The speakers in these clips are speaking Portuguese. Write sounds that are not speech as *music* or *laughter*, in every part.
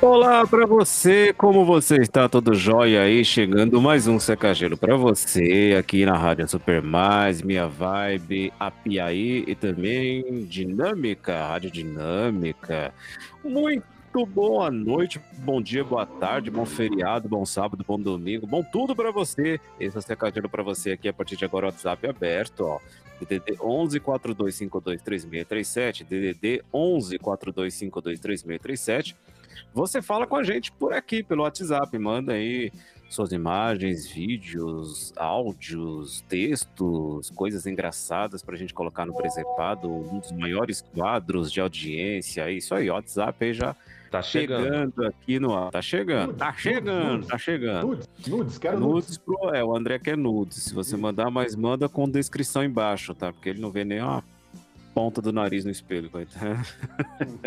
Olá para você, como você está? Tudo jóia aí? Chegando mais um Secagelo para você aqui na Rádio Super Mais, Minha Vibe, Apiaí e também Dinâmica, Rádio Dinâmica. Muito boa noite, bom dia, boa tarde, bom feriado, bom sábado, bom domingo, bom tudo para você. Esse é o para você aqui a partir de agora, WhatsApp aberto, ó. DDD 11 4252 3637, DDD 11 4252 3637 você fala com a gente por aqui, pelo WhatsApp. Manda aí suas imagens, vídeos, áudios, textos, coisas engraçadas para a gente colocar no Presepado, um dos maiores quadros de audiência. É isso aí, WhatsApp aí já tá chegando, chegando aqui no Tá chegando, tá chegando, nudes, tá chegando. Nudes, nudes, quero nudes. nudes pro, é, o André quer nudes. Se você mandar, mas manda com descrição embaixo, tá? Porque ele não vê nem uma ponta do nariz no espelho, coitado.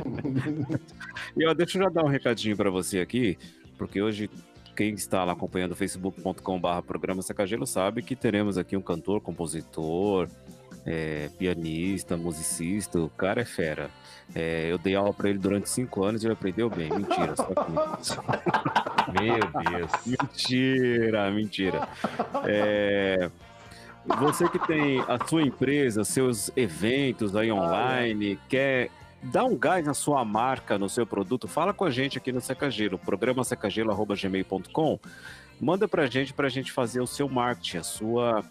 *laughs* e ó, deixa eu já dar um recadinho para você aqui, porque hoje quem está lá acompanhando facebook.com/barra programa Secagelo sabe que teremos aqui um cantor, compositor, é, pianista, musicista, o cara é fera. É, eu dei aula para ele durante cinco anos e ele aprendeu bem. Mentira, só que... *laughs* Meu Deus. Mentira, mentira. É, você que tem a sua empresa, seus eventos aí online, quer dar um gás na sua marca, no seu produto, fala com a gente aqui no Secagelo, programa secagelo.gmail.com. Manda pra gente pra gente fazer o seu marketing, a sua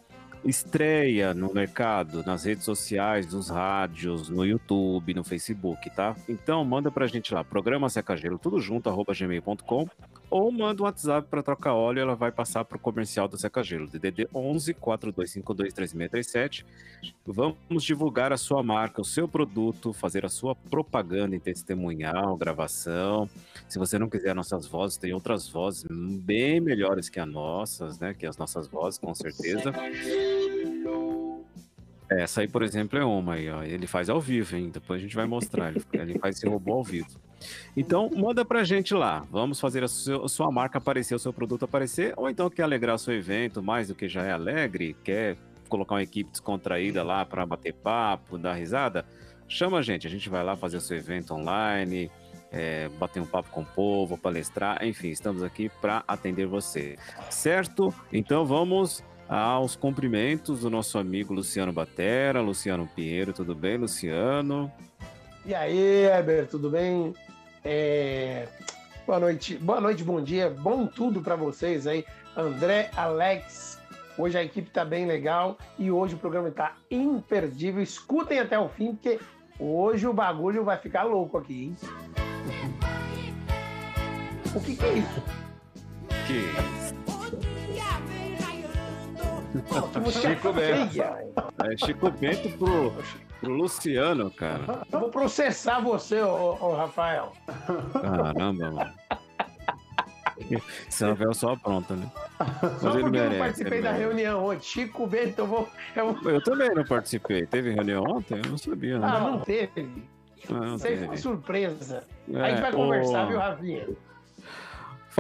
estreia no mercado, nas redes sociais, nos rádios, no YouTube, no Facebook, tá? Então manda pra gente lá, programa Secagelo, tudo junto, arroba gmail.com ou manda um WhatsApp para trocar óleo e ela vai passar para o comercial do Secagelo, DDD 11 4252 3637. Vamos divulgar a sua marca, o seu produto, fazer a sua propaganda em testemunhal, gravação. Se você não quiser nossas vozes, tem outras vozes bem melhores que as nossas, né? Que as nossas vozes, com certeza. Essa aí, por exemplo, é uma aí, ó. Ele faz ao vivo, hein? Depois a gente vai mostrar. Ele, ele faz esse robô ao vivo. Então, manda pra gente lá. Vamos fazer a, seu, a sua marca aparecer, o seu produto aparecer. Ou então quer alegrar seu evento mais do que já é alegre, quer colocar uma equipe descontraída lá para bater papo, dar risada. Chama a gente, a gente vai lá fazer o seu evento online, é, bater um papo com o povo, palestrar, enfim, estamos aqui para atender você. Certo? Então vamos aos cumprimentos do nosso amigo Luciano Batera, Luciano Pinheiro, tudo bem, Luciano? E aí, Heber, tudo bem? É... Boa noite, boa noite, bom dia, bom tudo para vocês aí. André, Alex, hoje a equipe tá bem legal e hoje o programa tá imperdível. Escutem até o fim, porque hoje o bagulho vai ficar louco aqui, hein? O que, que é isso? Que isso? Chico Bento. É Chico Bento pro, pro Luciano, cara. Eu vou processar você, ô, ô Rafael. Caramba, mano. Samuel só pronta, né? Mas só porque merece, eu participei da reunião ontem. Chico Bento, eu vou, eu. Eu também não participei. Teve reunião ontem? Eu não sabia, né? Ah, não teve. Não, não teve. surpresa. É, a gente vai conversar, viu, Rafinha?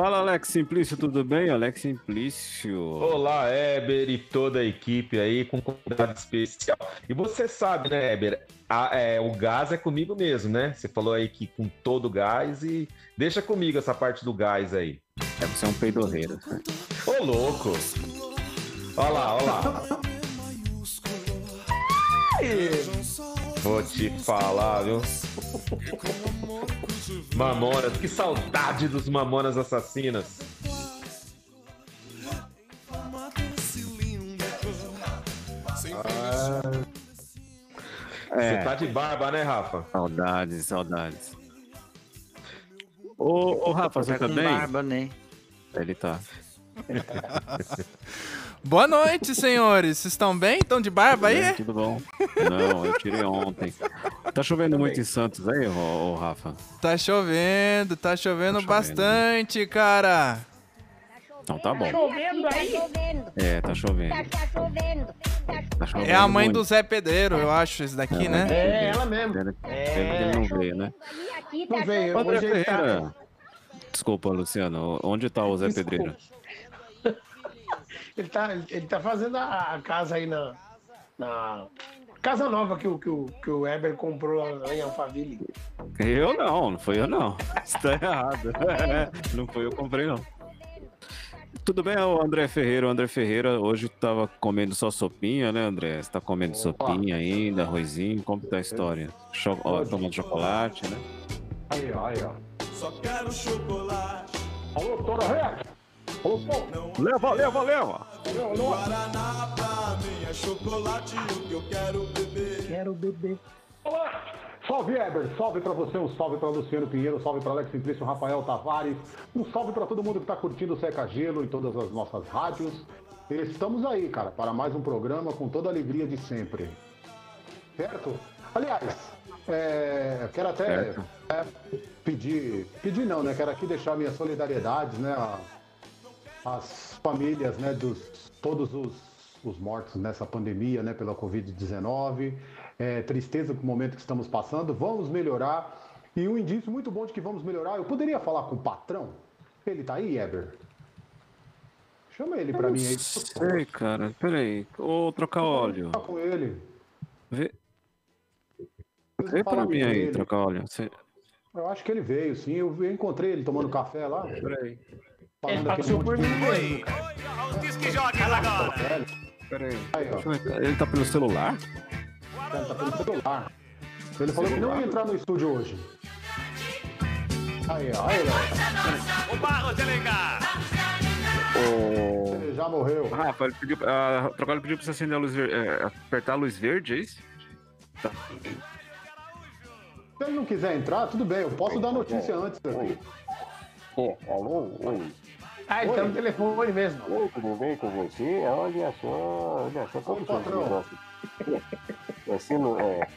Fala, Alex Simplício, tudo bem? Alex Simplício. Olá, Eber e toda a equipe aí com convidado especial. E você sabe, né, Eber? A, é, o gás é comigo mesmo, né? Você falou aí que com todo o gás e deixa comigo essa parte do gás aí. É, você é um peidorreiro. Ô, louco! Olha lá, olha lá. *laughs* Vou te falar, viu? Mamonas, que saudade dos Mamonas Assassinas. Ah. É. Você tá de barba, né, Rafa? Saudades, saudades. Ô, ô Rafa, você tá bem? barba, né? Ele tá. *laughs* Boa noite, senhores. Vocês estão bem? Estão de barba aí? Tudo bom. Não, eu tirei ontem. Tá chovendo muito em Santos aí, ô, ô, Rafa? Tá chovendo, tá chovendo, tá chovendo bastante, né? cara. Então tá bom. Tá chovendo aí? É, tá chovendo. Tá chovendo. Tá chovendo é a mãe muito. do Zé Pedreiro, eu acho, esse daqui, é, né? É, ela mesmo. Pena, é. que ele não veio, né? Não veio. Tá... Desculpa, Luciano. Onde tá o Zé Desculpa. Pedreiro? Ele tá, ele tá fazendo a, a casa aí na, na, casa nova que o, que o, que o Eber comprou lá em Alphaville. Eu não, não foi eu não. Isso tá errado. *laughs* Não foi eu que comprei, não. Tudo bem, o André Ferreira. O André Ferreira hoje tava comendo só sopinha, né, André? Você tá comendo sopinha ainda, arrozinho? Como tá a história? Cho ó, tomando chocolate, né? Aí, ó, aí, ó. Só quero chocolate. Alô, Tora Rex! Alô, pô! Leva, leva, leva! Guaraná pra mim é chocolate o que eu quero beber. Quero beber. Olá! Salve, Eber! Salve pra você, um salve pra Luciano Pinheiro, um salve pra Alex Simplício, Rafael Tavares, um salve pra todo mundo que tá curtindo o Seca Gelo em todas as nossas rádios. Estamos aí, cara, para mais um programa com toda a alegria de sempre. Certo? Aliás, é, quero até é, pedir, pedir não, né? Quero aqui deixar minha solidariedade, né? a- As famílias, né? Dos todos os, os mortos nessa pandemia, né? Pela Covid-19. É, tristeza com o momento que estamos passando. Vamos melhorar. E um indício muito bom de que vamos melhorar. Eu poderia falar com o patrão? Ele tá aí, Eber? Chama ele pra mim aí. Sei, cara. Peraí. Ô, trocar óleo. Fala com ele. Vê, vê falar pra com mim aí, ele. trocar óleo. Você... Eu acho que ele veio, sim. Eu eu encontrei ele tomando café lá. Peraí. Ele passou por de mim. Aí, ó. Eu ver. Ele tá pelo celular? Ele tá pelo celular. Ele falou que não ia entrar no estúdio hoje. Aí, ó. Aí, ó. Ele já morreu. Rafa, ele pediu, a trocar ele pediu pra você acender a luz verde, é, apertar a luz verde, é isso? Se ele não quiser entrar, tudo bem. Eu posso dar notícia antes aqui. É, alô, oi. Ah, ele tá no telefone mesmo. Oi, tudo bem com você? Olha só, olha só como é esse patrão. negócio. É sendo, é,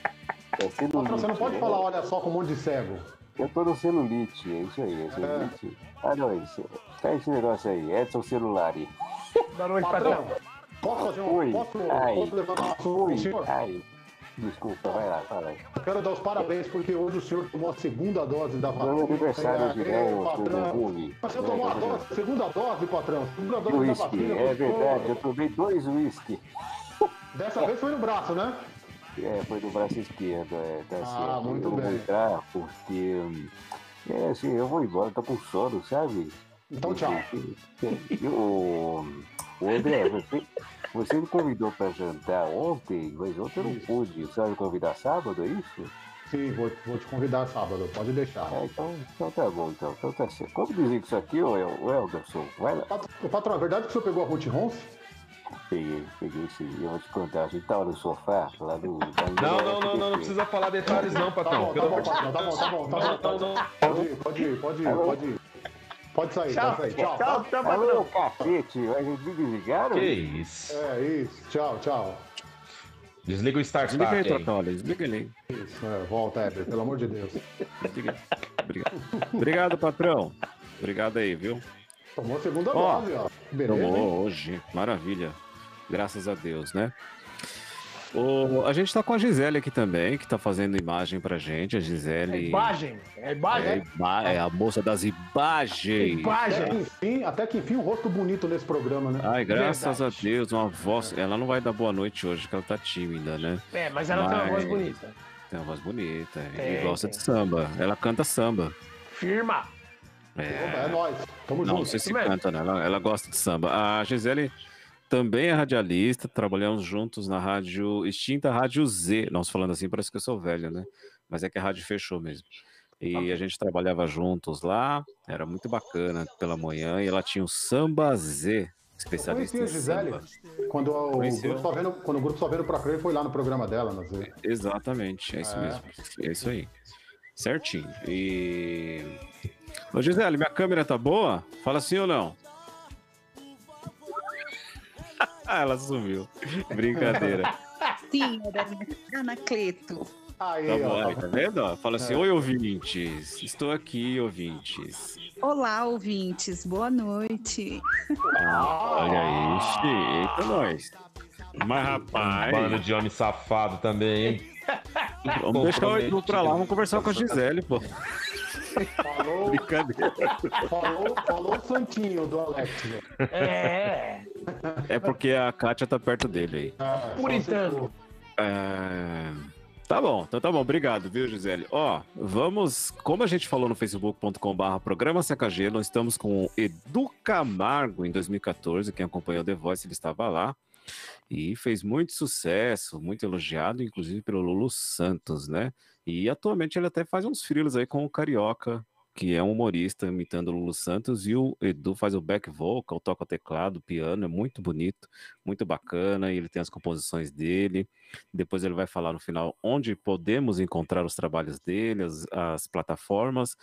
é celulite. Patrão, você não pode né? falar, olha só, com um monte de cego. Eu tô no celulite, é isso aí, é celulite. Ah, não, é isso. Tá esse negócio aí, Edson Celular. Boa noite, Patrão, patrão. posso. Oi, Posso, ai, posso levantar oi, senhor? ai. Desculpa, vai lá, fala aí. Eu Quero dar os parabéns porque hoje o senhor tomou a segunda dose da vacina. Meu aniversário de É, né, patrão. Mas você tomou a dose, segunda dose, patrão. Segunda dose da Whisky, vacina. é verdade, eu tomei dois whisky. Dessa vez foi no braço, né? É, foi do braço esquerdo, é, tá Ah, certo. muito eu não bem. vou entrar porque. É, assim, eu vou embora, tô com sono, sabe? Então, tchau. O, *laughs* o André, você, você me convidou pra jantar ontem, mas ontem eu não Isso. pude. Você vai me convidar sábado, é isso? Sim, vou, vou te convidar sábado, pode deixar. Ah, então, então tá bom, então. Então tá certo. Como dizer isso aqui, ô El- ô Elderson? Vai lá. Patrão, é verdade que o senhor pegou a Ruth Ronce? Peguei, peguei sim. Eu vou te contar. A gente tava no sofá, lá do. da Não, não, não, não, não precisa falar detalhes não, Tá patrão. bom, tá Pelo bom, amor de patrão, tá bom, tá bom, tá. Pode ir, pode ir, pode ir, pode ir. Pode sair, Tchau, pode sair. Tchau. tchau, tchau, Alô, cacete, eles me desligaram? Que isso. É isso, tchau, tchau. Desliga o start Desliga aí, óleo. Desliga ele aí. Isso, é, volta, Heber, pelo amor de Deus. Desliga aí. Obrigado. Obrigado, patrão. Obrigado aí, viu? Tomou a segunda Ó, dose, ó. Beleza, hein? Tomou hoje. Maravilha. Graças a Deus, né? O, a gente tá com a Gisele aqui também, que tá fazendo imagem pra gente. A É Gisele imagem. É é, imagem. ima- é a moça das imagens. Até Imagem. que, enfim, até que enfim, um rosto bonito nesse programa, né? Ai, graças Verdade. a Deus, uma voz. Ela não vai dar boa noite hoje, que ela tá tímida, né? É, mas ela tem uma voz Mas- bonita. Tem uma voz bonita Tem, e gosta de samba. Ela canta samba. Firma. É, é nóis. Tamo não, não junto. sei se canta, né? Ela, ela gosta de samba. A Gisele também é radialista, trabalhamos juntos na rádio, extinta Rádio Z. Nós falando assim, parece que eu sou velho, né? Mas é que a rádio fechou mesmo. E a gente trabalhava juntos lá, era muito bacana pela manhã, e ela tinha o Samba Z, especialista conheci em Gisele. samba. Quando o, Conheceu? grupo só vendo, quando o grupo só vendo pra crer, foi lá no programa dela, nas vezes. Exatamente, é isso É. mesmo. É isso aí. Certinho. E. Ô Gisele, minha câmera tá boa? Fala sim ou não? Ela sumiu. Brincadeira. *laughs* Sim, Anacleto. Aí, Tá bom, ó. tá vendo? ó? Fala assim: É. Oi, ouvintes. Estou aqui, ouvintes. Olá, ouvintes, boa noite. Ah, Olha aí, eita, nós. Mas, rapaz, Bando de homem safado também, hein? vamos deixar o Edu pra lá, vamos conversar com a Gisele, pô. falou, Brincadeira. falou, falou o santinho do Alex. né? É. É porque a Kátia tá perto dele aí. É, Puritano. É, Tá bom, então tá bom, obrigado, viu, Gisele? Ó, vamos, como a gente falou no facebook.com/barra programa CKG, nós estamos com o Edu Camargo em 2014, quem acompanhou The Voice, ele estava lá e fez muito sucesso, muito elogiado, inclusive pelo Lulu Santos, né? E atualmente ele até faz uns frilos aí com o Carioca, que é um humorista imitando o Lulu Santos, e o Edu faz o back vocal, toca o teclado, piano, é muito bonito, muito bacana, ele tem as composições dele. Depois ele vai falar no final onde podemos encontrar os trabalhos dele, as, as plataformas.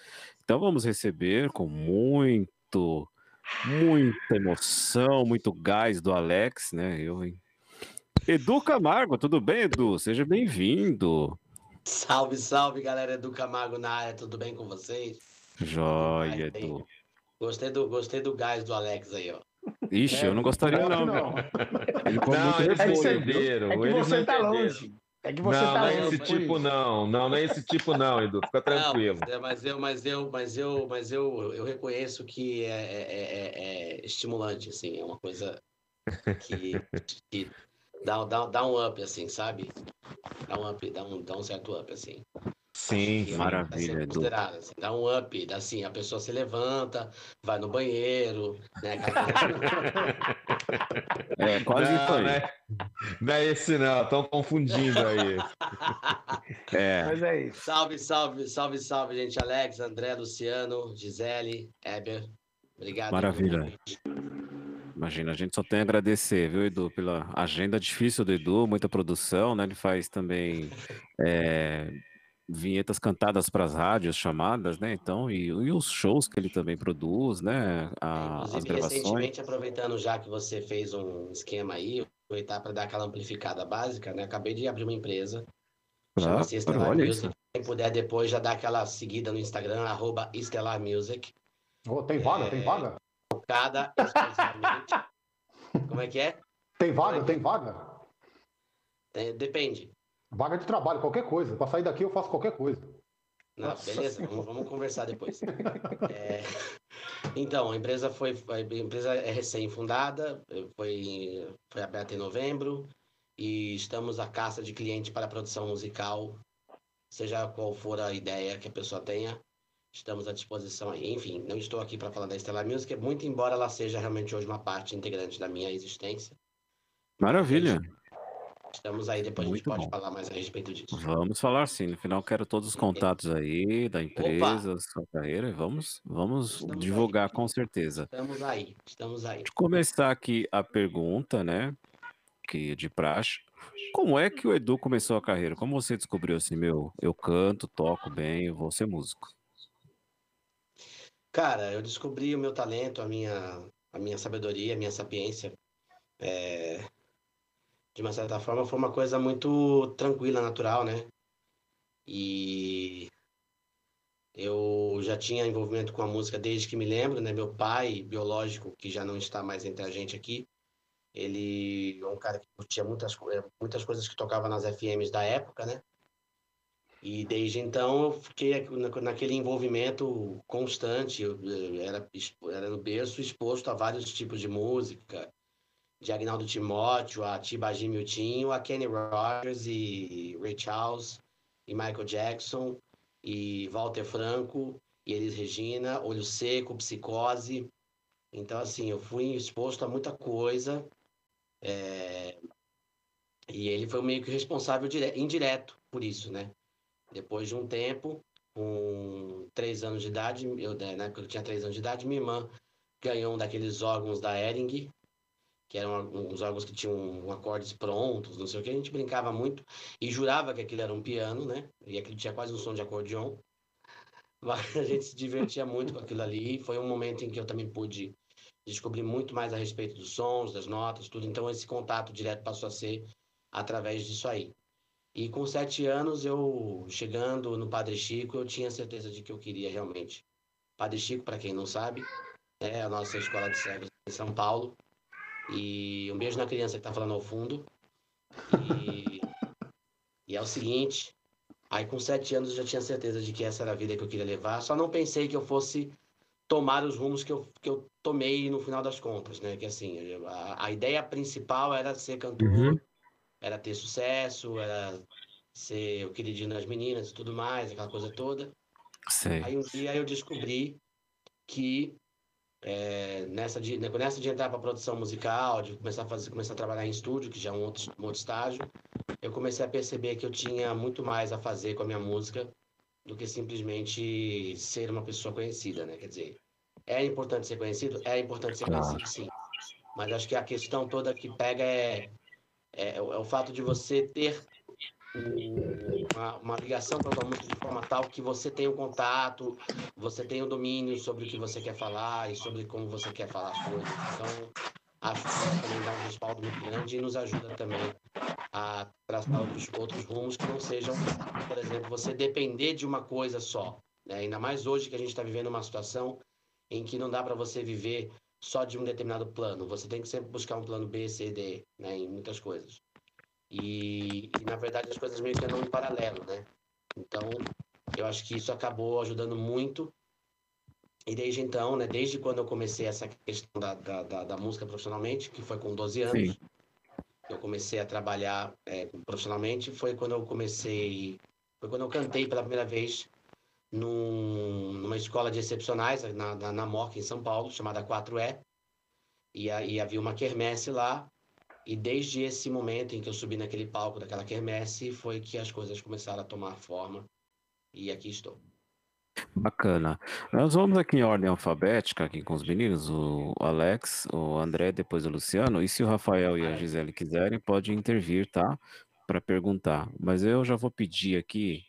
Então vamos receber com muito, muita emoção, muito gás do Alex, né? Eu, hein? Edu Camargo, tudo bem, Edu? Seja bem-vindo. Salve, salve, galera do Camargo na área, tudo bem com vocês? Joia. Edu. Gostei do, gostei do gás do Alex aí, ó. Ixi, eu não gostaria não, não. Ele Não, É você- repolho, viu? entenderam. É que eles você tá longe. É que você não, tá não é esse tipo, isso. não. Não, não é esse tipo, não, Edu. Fica tranquilo. Não, mas eu, mas eu, mas eu, mas eu, eu reconheço que é, é, é- é estimulante, assim, é uma coisa que, que dá, dá, dá um up, assim, sabe? Dá um up, dá um, dá um certo up, assim. Sim, Que é sim. Maravilha, Edu. assim, dá um up, dá assim, a pessoa se levanta, vai no banheiro, né? *laughs* É, quase não, aí. Né? Não é esse, não. Estão confundindo aí. É, Mas é isso. Salve, salve, salve, salve, gente. Alex, André, Luciano, Gisele, Eber. Obrigado. Maravilha. imagina, a gente só tem a agradecer, viu, Edu, pela agenda difícil do Edu, muita produção, né? Ele faz também é, vinhetas cantadas para as rádios chamadas, né? Então, e, e os shows que ele também produz, né? a- as Inclusive, gravações. recentemente, aproveitando já que você fez um esquema aí, aproveitar para dar aquela amplificada básica, né? Acabei de abrir uma empresa. Claro, Chama-se Estelar olha Music. isso. Quem puder depois já dar aquela seguida no Instagram, arroba Estelar Music. Ô, tem vaga? É. Tem vaga? Focada exclusivamente. *laughs* Como é que é? Tem vaga? Tem vaga? É, Depende. Vaga de trabalho, qualquer coisa. Para sair daqui eu faço qualquer coisa. Não, beleza, vamos, vamos conversar depois. *laughs* É, então, a empresa foi a empresa é recém-fundada, foi, foi aberta em novembro e estamos à caça de cliente para produção musical, seja qual for a ideia que a pessoa tenha, estamos à disposição aí. Enfim, não estou aqui para falar da Stellar Music, muito embora ela seja realmente hoje uma parte integrante da minha existência. Maravilha. Estamos aí, depois a gente Muito pode bom. falar mais a respeito disso. Vamos falar sim. No final, quero todos os contatos aí da empresa, sua carreira. e Vamos, vamos Estamos aí. divulgar com certeza. Estamos aí, estamos aí. de começar aqui a pergunta, né? Que é de praxe. Como é que o Edu começou a carreira? Como você descobriu assim, meu, eu canto, toco bem, eu vou ser músico? Cara, eu descobri o meu talento, a minha, a minha sabedoria, a minha sapiência. É, de uma certa forma, foi uma coisa muito tranquila, natural, né? E eu já tinha envolvimento com a música desde que me lembro, né? Meu pai, biológico, que já não está mais entre a gente aqui, ele é um cara que curtia muitas, eh, muitas coisas que tocava nas FMs da época, né? E desde então eu fiquei na- naquele envolvimento constante, eu eh, era, era no berço exposto a vários tipos de música, de Agnaldo Timóteo, a Tibagi Miltinho, a Kenny Rogers e Ray Charles, e Michael Jackson, e Walter Franco, e Elis Regina, Olho Seco, Psicose. Então, assim, eu fui exposto a muita coisa, eh, e ele foi meio que responsável dire- indireto por isso, né? Depois de um tempo, com três anos de idade, eu, né, na época eu tinha três anos de idade, minha irmã ganhou um daqueles órgãos da Ering, que eram uns órgãos que tinham acordes prontos, não sei o que, a gente brincava muito e jurava que aquilo era um piano, né? E aquilo tinha quase um som de acordeon. *laughs* Mas a gente se divertia muito com aquilo ali. Foi um momento em que eu também pude descobrir muito mais a respeito dos sons, das notas, tudo. Então esse contato direto passou a ser através disso aí. E com sete anos, eu chegando no Padre Chico, eu tinha certeza de que eu queria realmente. Padre Chico, para quem não sabe, é a nossa escola de cegos em São Paulo. E um beijo na criança que está falando ao fundo. E, e é o seguinte, aí com sete anos eu já tinha certeza de que essa era a vida que eu queria levar. Só não pensei que eu fosse tomar os rumos que eu, que eu tomei no final das contas, né? Que assim, a, a ideia principal era ser cantor, Uhum. era ter sucesso, era ser o queridinho das meninas e tudo mais, aquela coisa toda. Sei. Aí um dia eu descobri que é, nessa, de, nessa de entrar para produção musical, de começar a fazer, começar a trabalhar em estúdio, que já é um outro, um outro estágio, eu comecei a perceber que eu tinha muito mais a fazer com a minha música do que simplesmente ser uma pessoa conhecida, né? Quer dizer, é importante ser conhecido? É importante ser Claro. conhecido, sim. Mas acho que a questão toda que pega é, é, é o fato de você ter uma, uma ligação com tua música de forma tal que você tenha um contato, você tenha o domínio sobre o que você quer falar e sobre como você quer falar as coisas. Então, acho que isso também dá um respaldo muito grande e nos ajuda também a traçar outros, outros rumos que não sejam, por exemplo, você depender de uma coisa só. Né? Ainda mais hoje que a gente está vivendo uma situação em que não dá para você viver só de um determinado plano. Você tem que sempre buscar um plano B, C, D, né? em muitas coisas. E, e, na verdade as coisas meio que andam em paralelo, né? Então, eu acho que isso acabou ajudando muito. E desde então, né, desde quando eu comecei essa questão da, da, da, da música profissionalmente, que foi com 12 anos, Sim. eu comecei a trabalhar é, profissionalmente, foi quando eu comecei, foi quando eu cantei pela primeira vez num, numa escola de excepcionais, na, na, na MOC, em São Paulo, chamada 4E. E, aí havia uma quermesse lá, e desde esse momento em que eu subi naquele palco daquela quermesse, foi que as coisas começaram a tomar forma. E aqui estou. Bacana. Nós vamos aqui em ordem alfabética, aqui com os meninos, o Alex, o André, depois o Luciano. E se o Rafael e a Gisele quiserem, pode intervir, tá? Para perguntar. Mas eu já vou pedir aqui.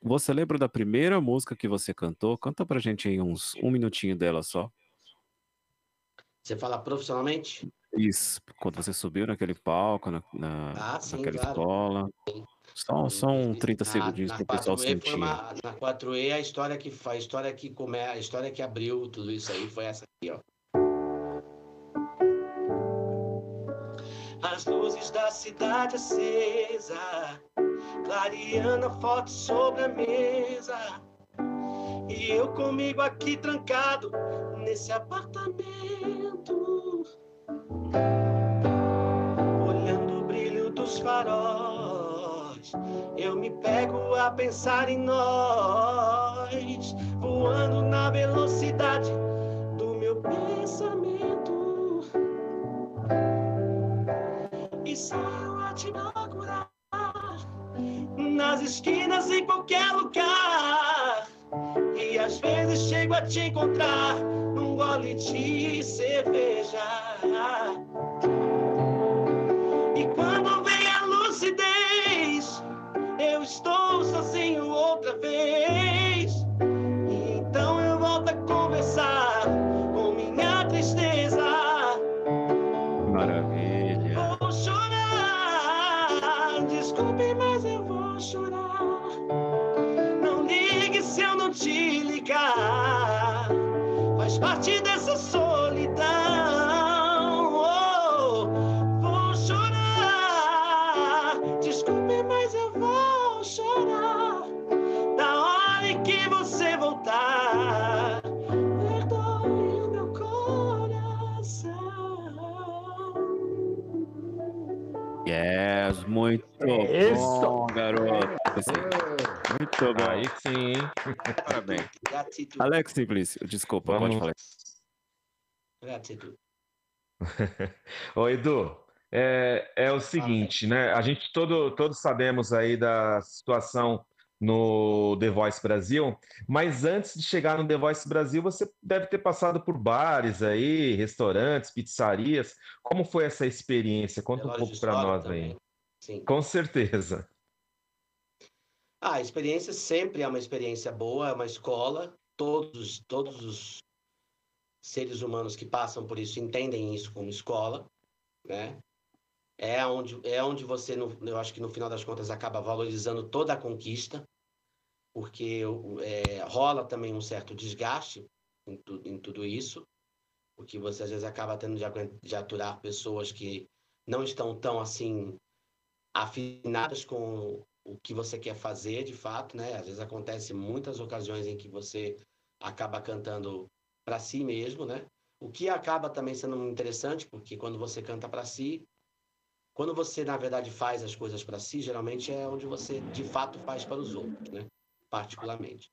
Você lembra da primeira música que você cantou? Canta pra gente aí uns um minutinho dela só. Você fala profissionalmente? Isso, quando você subiu naquele palco, na, na- Ah, sim, naquela claro. escola. Só, só um 30 segundinhos na para o pessoal 4E foi sentir. uma- na 4E a história que a história que come, a história que abriu tudo isso aí foi essa aqui, ó. As luzes da cidade acesa, clareando a foto sobre a mesa. E eu comigo aqui trancado nesse apartamento. Olhando o brilho dos faróis, eu me pego a pensar em nós, voando na velocidade do meu pensamento. E saio a te procurar nas esquinas, em qualquer lugar. E às vezes chego a te encontrar num gole de cerveja. E quando vem a lucidez, eu estou sozinho outra vez. Então eu volto a conversar com minha tristeza. Maravilha. Vou chorar, desculpe, mas eu vou chorar. Não ligue se eu não te ligar. Faz parte dessa muito Isso. bom, garoto. Muito bom. Aí sim, hein? Parabéns. Gratidão. Alex Simplício, desculpa, pode Vamos. falar. Gratidão. *laughs* Ô, Edu, é, é o seguinte, né? A gente todo, todos sabemos aí da situação no The Voice Brasil, mas antes de chegar no The Voice Brasil, você deve ter passado por bares aí, restaurantes, pizzarias. Como foi essa experiência? Conta um Velório pouco para nós também. aí. Sim. Com certeza. Ah, a experiência sempre é uma experiência boa, é uma escola. Todos, todos os seres humanos que passam por isso entendem isso como escola, né? É onde, é onde você, eu acho que no final das contas, acaba valorizando toda a conquista, porque é, rola também um certo desgaste em, tu- em tudo isso, porque você às vezes acaba tendo de, de aturar pessoas que não estão tão assim afinadas com o que você quer fazer de fato, né? Às vezes acontece muitas ocasiões em que você acaba cantando para si mesmo, né? O que acaba também sendo interessante, porque quando você canta para si, quando você, na verdade, faz as coisas para si, geralmente é onde você, de fato, faz para os outros, né? Particularmente.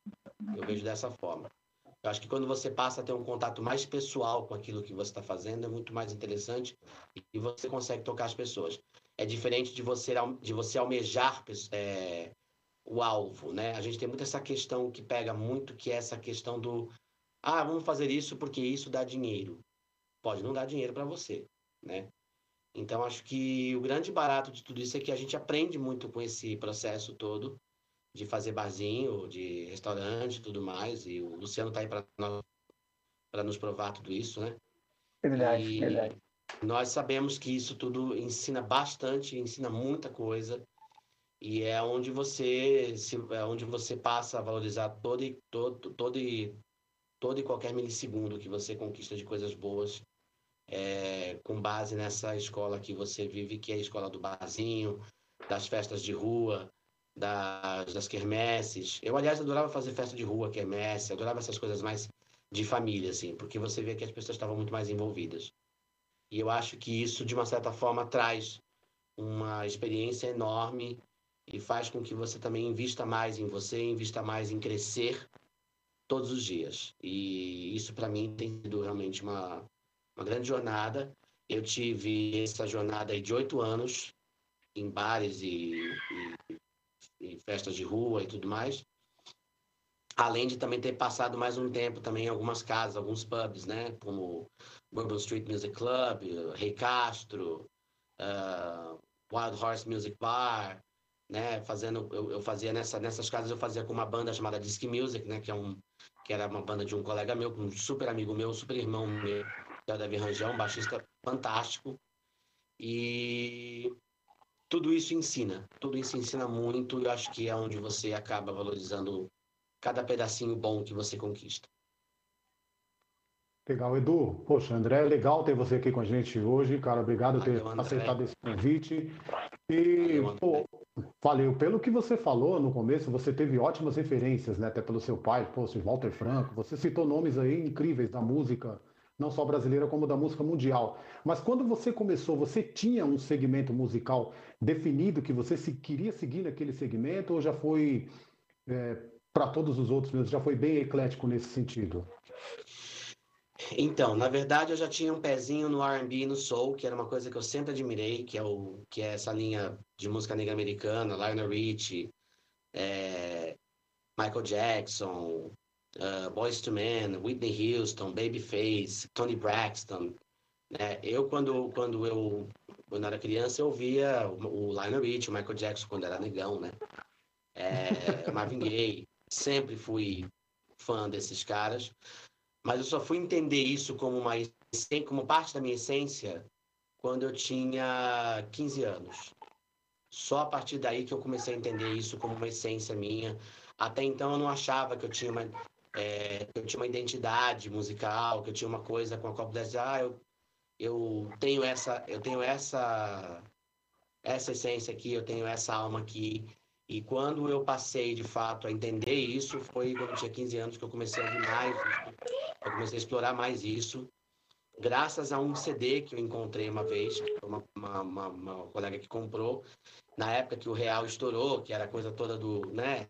Eu vejo dessa forma. Eu acho que quando você passa a ter um contato mais pessoal com aquilo que você está fazendo, é muito mais interessante e você consegue tocar as pessoas. É diferente de você, de você almejar é, o alvo, né? A gente tem muito essa questão que pega muito, que é essa questão do ah, vamos fazer isso porque isso dá dinheiro. Pode não dar dinheiro para você, né? Então, acho que o grande barato de tudo isso é que a gente aprende muito com esse processo todo de fazer barzinho, de restaurante e tudo mais. E o Luciano está aí para nos provar tudo isso, né? É verdade, e verdade. Nós sabemos que isso tudo ensina bastante, ensina muita coisa. E é onde você se, é onde você passa a valorizar todo e, todo, todo, e, todo e qualquer milissegundo que você conquista de coisas boas é, com base nessa escola que você vive, que é a escola do barzinho, das festas de rua, das, das quermesses. Eu, aliás, adorava fazer festa de rua, quermesse, adorava essas coisas mais de família, assim, porque você vê que as pessoas estavam muito mais envolvidas. E eu acho que isso, de uma certa forma, traz uma experiência enorme e faz com que você também invista mais em você, invista mais em crescer todos os dias. E isso, para mim, tem sido realmente uma, uma grande jornada. Eu tive essa jornada de oito anos em bares e, e, e, festas de rua e tudo mais. Além de também ter passado mais um tempo também em algumas casas, alguns pubs, né? Como Bourbon Street Music Club, Rei Castro, uh, Wild Horse Music Bar, né? Fazendo, eu, eu, fazia nessa, nessas casas eu fazia com uma banda chamada Disc Music, né? Que é um que era uma banda de um colega meu, um super amigo meu, super irmão meu, que é o Davi Rangel, um baixista fantástico. E tudo isso ensina, tudo isso ensina muito eu acho que é onde você acaba valorizando cada pedacinho bom que você conquista. Legal, Edu. Poxa, André, é legal ter você aqui com a gente hoje, cara. Obrigado por ter Valeu, aceitado esse convite. E, Valeu, pô, valeu. Pelo que você falou no começo, você teve ótimas referências, né? Até pelo seu pai, pô, Walter Franco. Você citou nomes aí incríveis da música não só brasileira, como da música mundial. Mas quando você começou, você tinha um segmento musical definido que você se, queria seguir naquele segmento ou já foi é, para todos os outros mesmo? Já foi bem eclético nesse sentido? Então, na verdade, eu já tinha um pezinho no R&B e no soul, que era uma coisa que eu sempre admirei, que é o que é essa linha de música negra americana, Lionel Richie, é, Michael Jackson, uh, Boyz II Men, Whitney Houston, Babyface, Tony Braxton. Né? Eu, quando, quando eu quando era criança, eu via o, o Lionel Richie, o Michael Jackson, quando era negão, né? É, Marvin Gaye. Sempre fui fã desses caras. Mas eu só fui entender isso como, uma, como parte da minha essência quando eu tinha 15 anos. Só a partir daí que eu comecei a entender isso como uma essência minha. Até então eu não achava que eu tinha uma, é, que eu tinha uma identidade musical, que eu tinha uma coisa com a qual pudesse ah, eu, eu tenho essa, eu tenho essa, essa essência aqui, eu tenho essa alma aqui. E quando eu passei, de fato, a entender isso, foi quando eu tinha 15 anos que eu comecei a ouvir mais, eu comecei a explorar mais isso, graças a um CD que eu encontrei uma vez, uma, uma, uma, uma colega que comprou, na época que o real estourou, que era a coisa toda do, né,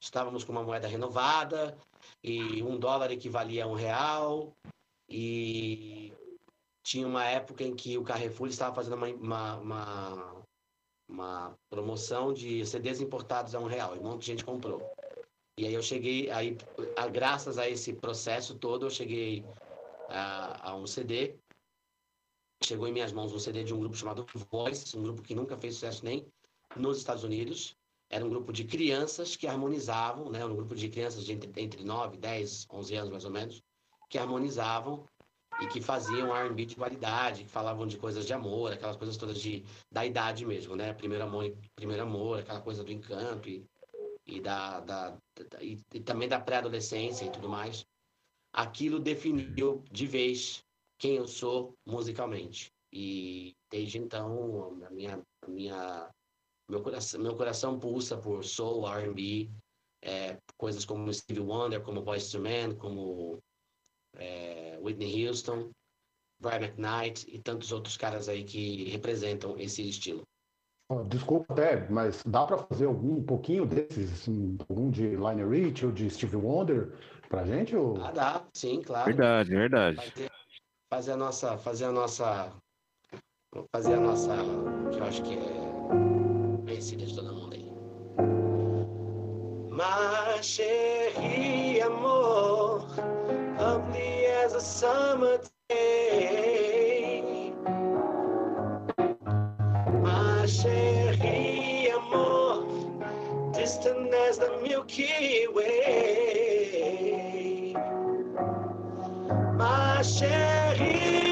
estávamos com uma moeda renovada e um dólar equivalia a um real. E tinha uma época em que o Carrefour estava fazendo uma, uma, uma, uma promoção de CDs importados a um real e um monte de gente comprou. E aí eu cheguei, aí, a, graças a esse processo todo, eu cheguei a, a um CD. Chegou em minhas mãos um CD de um grupo chamado Voice, um grupo que nunca fez sucesso nem nos Estados Unidos. Era um grupo de crianças que harmonizavam, né? um grupo de crianças de entre, entre 9, 10, 11 anos mais ou menos, que harmonizavam e que faziam R&B de qualidade, que falavam de coisas de amor, aquelas coisas todas de, da idade mesmo, né? Primeiro amor, primeiro amor, aquela coisa do encanto e, e, da, da, da e, e também da pré-adolescência e tudo mais. Aquilo definiu de vez quem eu sou musicalmente. E desde então, a minha, a minha meu coração, meu coração pulsa por soul, R&B, é, coisas como Stevie Wonder, como Boyz II Men, como é, Whitney Houston. Brian McKnight e tantos outros caras aí que representam esse estilo. Desculpa até, mas dá para fazer algum um pouquinho desses, assim, algum de Lionel Rich ou de Stevie Wonder pra gente? Ou... Ah, dá, sim, claro. Verdade, verdade. Fazer, fazer a nossa, fazer a nossa, fazer a nossa, que eu acho que é conhecida de todo mundo aí. Ma chérie, amor, a summer day. Ma chérie, amor, distant as the Milky Way. Chérie,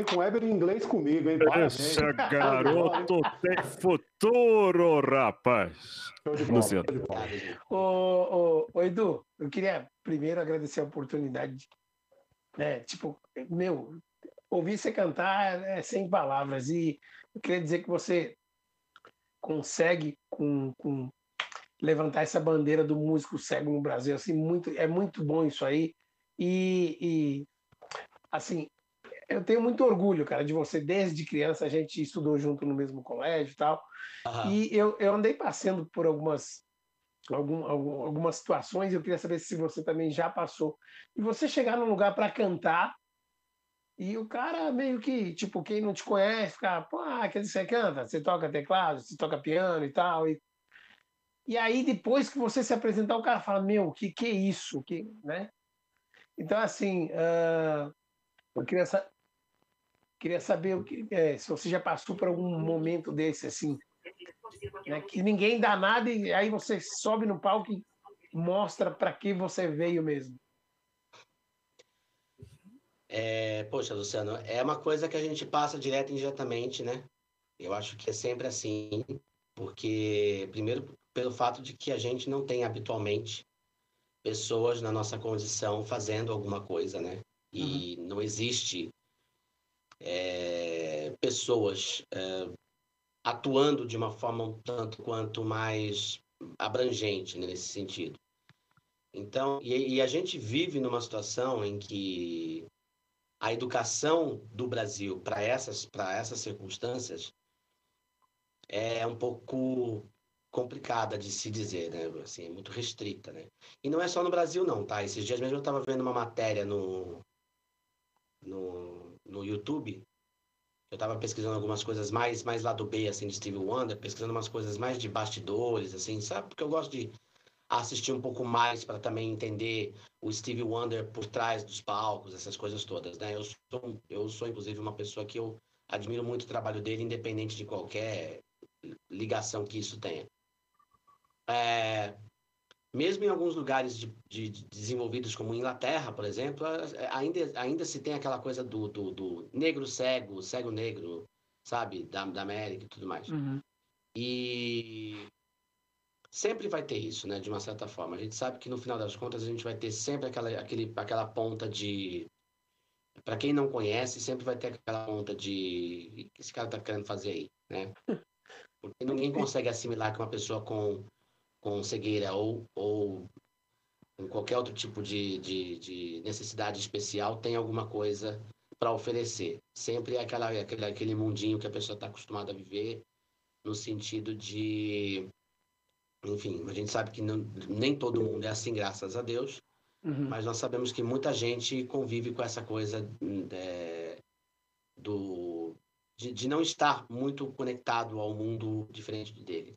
bem com Eber em inglês comigo, hein? Parabéns. Esse *laughs* garoto tem futuro, rapaz. Luciano. bola. Ô, ô, ô, Edu, eu queria primeiro agradecer a oportunidade. Né? Tipo, meu, ouvir você cantar é sem palavras. E eu queria dizer que você consegue com, com levantar essa bandeira do músico cego no Brasil. Assim, muito, é muito bom isso aí. E, e, assim, eu tenho muito orgulho, cara, de você. Desde criança a gente estudou junto no mesmo colégio e tal. Aham. E eu, eu andei passando por algumas, algum, algum- algumas situações eu queria saber se você também já passou. E você chegar num lugar para cantar e o cara meio que, tipo, quem não te conhece, fica, pô, ah, quer dizer, você canta, você toca teclado, você toca piano e tal. E, e aí depois que você se apresentar, o cara fala, meu, que que é isso? Que, né? Então, assim, ah, eu queria, queria saber o que, é, se você já passou por algum momento desse, assim, né, que ninguém dá nada e aí você sobe no palco e mostra para que você veio mesmo. É, poxa, Luciano, é uma coisa que a gente passa direto e indiretamente, né? Eu acho que é sempre assim, porque, primeiro, pelo fato de que a gente não tem habitualmente pessoas na nossa condição fazendo alguma coisa, né? E não existe é, pessoas é, atuando de uma forma um tanto quanto mais abrangente né, nesse sentido. Então, e, e a gente vive numa situação em que a educação do Brasil para essas, essas circunstâncias é um pouco complicada de se dizer, né? Assim, é muito restrita, né? E não é só no Brasil, não, tá? Esses dias mesmo eu estava vendo uma matéria no, no, no YouTube. Eu estava pesquisando algumas coisas mais, mais lá do B, assim, de Steve Wonder, pesquisando umas coisas mais de bastidores, assim, sabe? Porque eu gosto de assistir um pouco mais para também entender o Steve Wonder por trás dos palcos, essas coisas todas, né? Eu sou, eu sou inclusive uma pessoa que eu admiro muito o trabalho dele, independente de qualquer ligação que isso tenha. Mesmo em alguns lugares de, de- de desenvolvidos como Inglaterra, por exemplo, ainda, ainda se tem aquela coisa do, do, do negro cego, cego negro, sabe, da, da América e tudo mais. E sempre vai ter isso, né, de uma certa forma. A gente sabe que no final das contas a gente vai ter sempre aquela, aquele, aquela ponta de. Para quem não conhece, sempre vai ter aquela ponta de. O que esse cara tá querendo fazer aí, né? *laughs* Porque ninguém consegue assimilar que uma pessoa com, com cegueira ou, ou com qualquer outro tipo de, de, de necessidade especial tem alguma coisa para oferecer. Sempre é aquela, aquele, aquele mundinho que a pessoa está acostumada a viver, no sentido de. Enfim, a gente sabe que não, nem todo mundo é assim, graças a Deus, mas nós sabemos que muita gente convive com essa coisa é, do, de, de não estar muito conectado ao mundo diferente dele?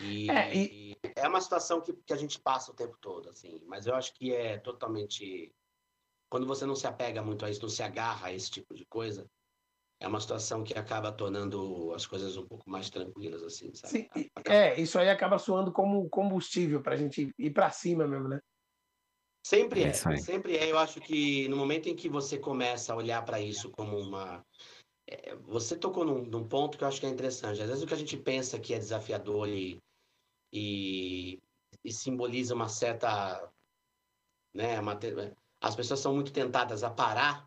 E É, é, uma situação que, que a gente passa o tempo todo, assim, mas eu acho que é totalmente quando você não se apega muito a isso, não se agarra a esse tipo de coisa, é uma situação que acaba tornando as coisas um pouco mais tranquilas, assim, sabe? Sim, é, isso aí acaba soando como combustível pra gente ir pra cima mesmo, né? Sempre É é, sempre é. Eu acho que no momento em que você começa a olhar para isso como uma. é, você tocou num, num ponto que eu acho que é interessante. Às vezes o que a gente pensa que é desafiador e, e, e simboliza uma certa. Né, uma as pessoas são muito tentadas a parar.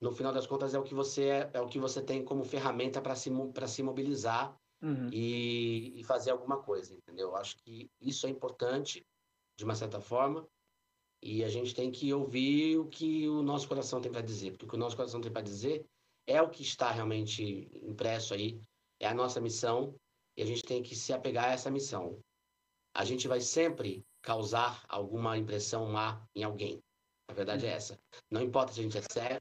No final das contas, é o que você, é, é o que você tem como ferramenta para se, pra se mobilizar Uhum. e, e fazer alguma coisa, entendeu? Eu acho que isso é importante, de uma certa forma, e a gente tem que ouvir o que o nosso coração tem para dizer, porque o que o nosso coração tem para dizer é o que está realmente impresso aí, é a nossa missão, e a gente tem que se apegar a essa missão. A gente vai sempre causar alguma impressão má em alguém. A verdade é essa. Não importa se a gente é cego,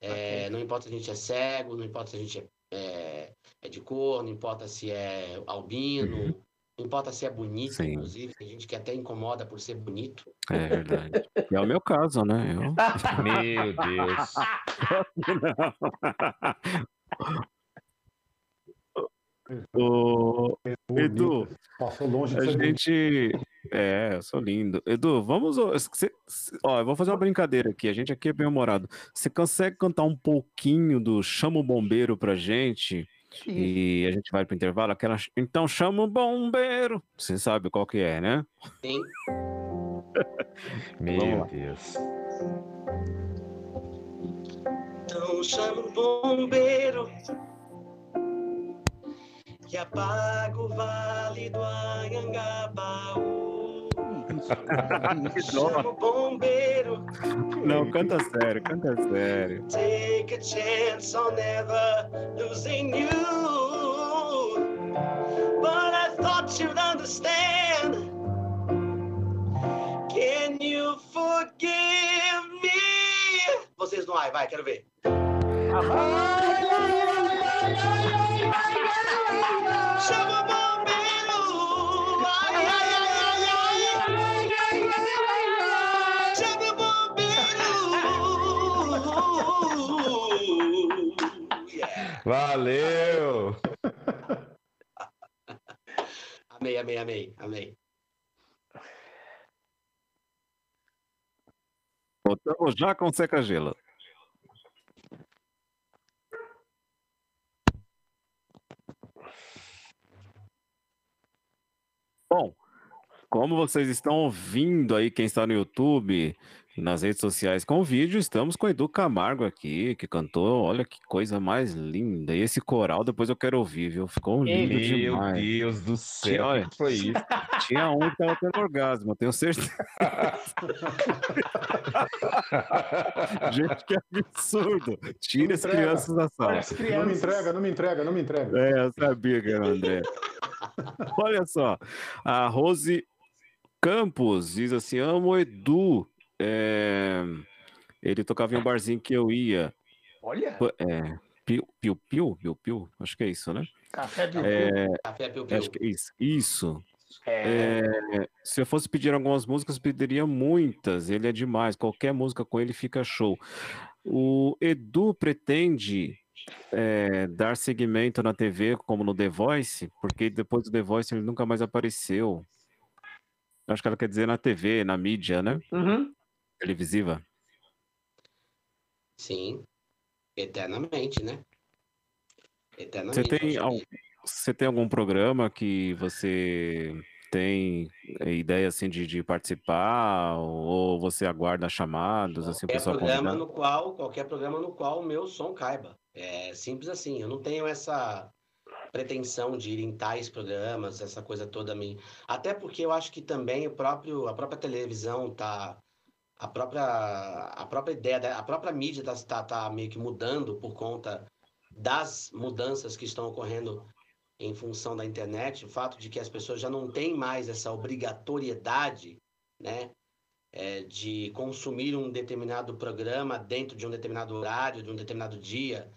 é, não importa se a gente é cego, não importa se a gente é, é, é de cor, não importa se é albino, não importa se é bonito, Sim. inclusive, tem gente que até incomoda por ser bonito. É verdade. É o meu caso, né? Eu... *laughs* Meu Deus. *laughs* Ô, Edu, Passou longe a gente. É, eu sou lindo. Edu, vamos. ó, eu vou fazer uma brincadeira aqui. A gente aqui é bem humorado. Você consegue cantar um pouquinho do Chama o Bombeiro pra gente? E a gente vai pro intervalo? Aquela... Então chama o bombeiro. Você sabe qual que é, né? Sim. *laughs* Meu. Deus. Então chama o bombeiro que apaga o vale do Anhangabaú. Chama o bombeiro, Não, canta sério, canta sério. take a chance on never losing you. But I thought you'd understand. Can you forgive me? Vocês não ai, vai, quero ver. Chama o bombeiro! Ai, ai, ai, ai, ai, ai, Chama o bombeiro! Yeah. Valeu! Amei, amei, amei, amei. Voltamos já com seca-gelo. Bom, como vocês estão ouvindo aí, quem está no YouTube, nas redes sociais com o vídeo, estamos com o Edu Camargo aqui, que cantou, olha que coisa mais linda. E esse coral depois eu quero ouvir, viu? Ficou lindo Meu demais. Deus do Tinha- céu, o olha, que foi isso? Tinha um que tava tendo orgasmo, eu tenho certeza. *laughs* Gente, que absurdo. Tira as crianças da sala. As Não me entrega, não me entrega, não me entrega. É, eu sabia que era o André. *laughs* Olha só, a Rose Campos diz assim: amo o Edu. É, Ele tocava em um barzinho que eu ia. Olha, É, Piu, Piu, Piu, Piu, Piu, acho que é isso, né? café piu É, Café Piu Piu. acho que é isso. Isso. É. É, se eu fosse pedir algumas músicas, pediria muitas. Ele é demais. Qualquer música com ele fica show. O Edu pretende é, dar seguimento na TV, como no The Voice, porque depois do The Voice ele nunca mais apareceu. Acho que ela quer dizer na TV, na mídia, né? Uhum. Televisiva. Sim. Eternamente, né? Você Eternamente. tem, eu acho al- que- você tem algum programa que você tem ideia assim de, de participar ou você aguarda chamados assim Qualquer pessoal programa convidar? no qual, qualquer programa no qual o meu som caiba. É simples assim. Eu não tenho essa pretensão de ir em tais programas, essa coisa toda mim. Até porque eu acho que também o próprio, a própria televisão tá a própria a própria ideia, a própria mídia tá, tá, tá meio que mudando por conta das mudanças que estão ocorrendo em função da internet, o fato de que as pessoas já não têm mais essa obrigatoriedade, né? é, de consumir um determinado programa dentro de um determinado horário, de um determinado dia.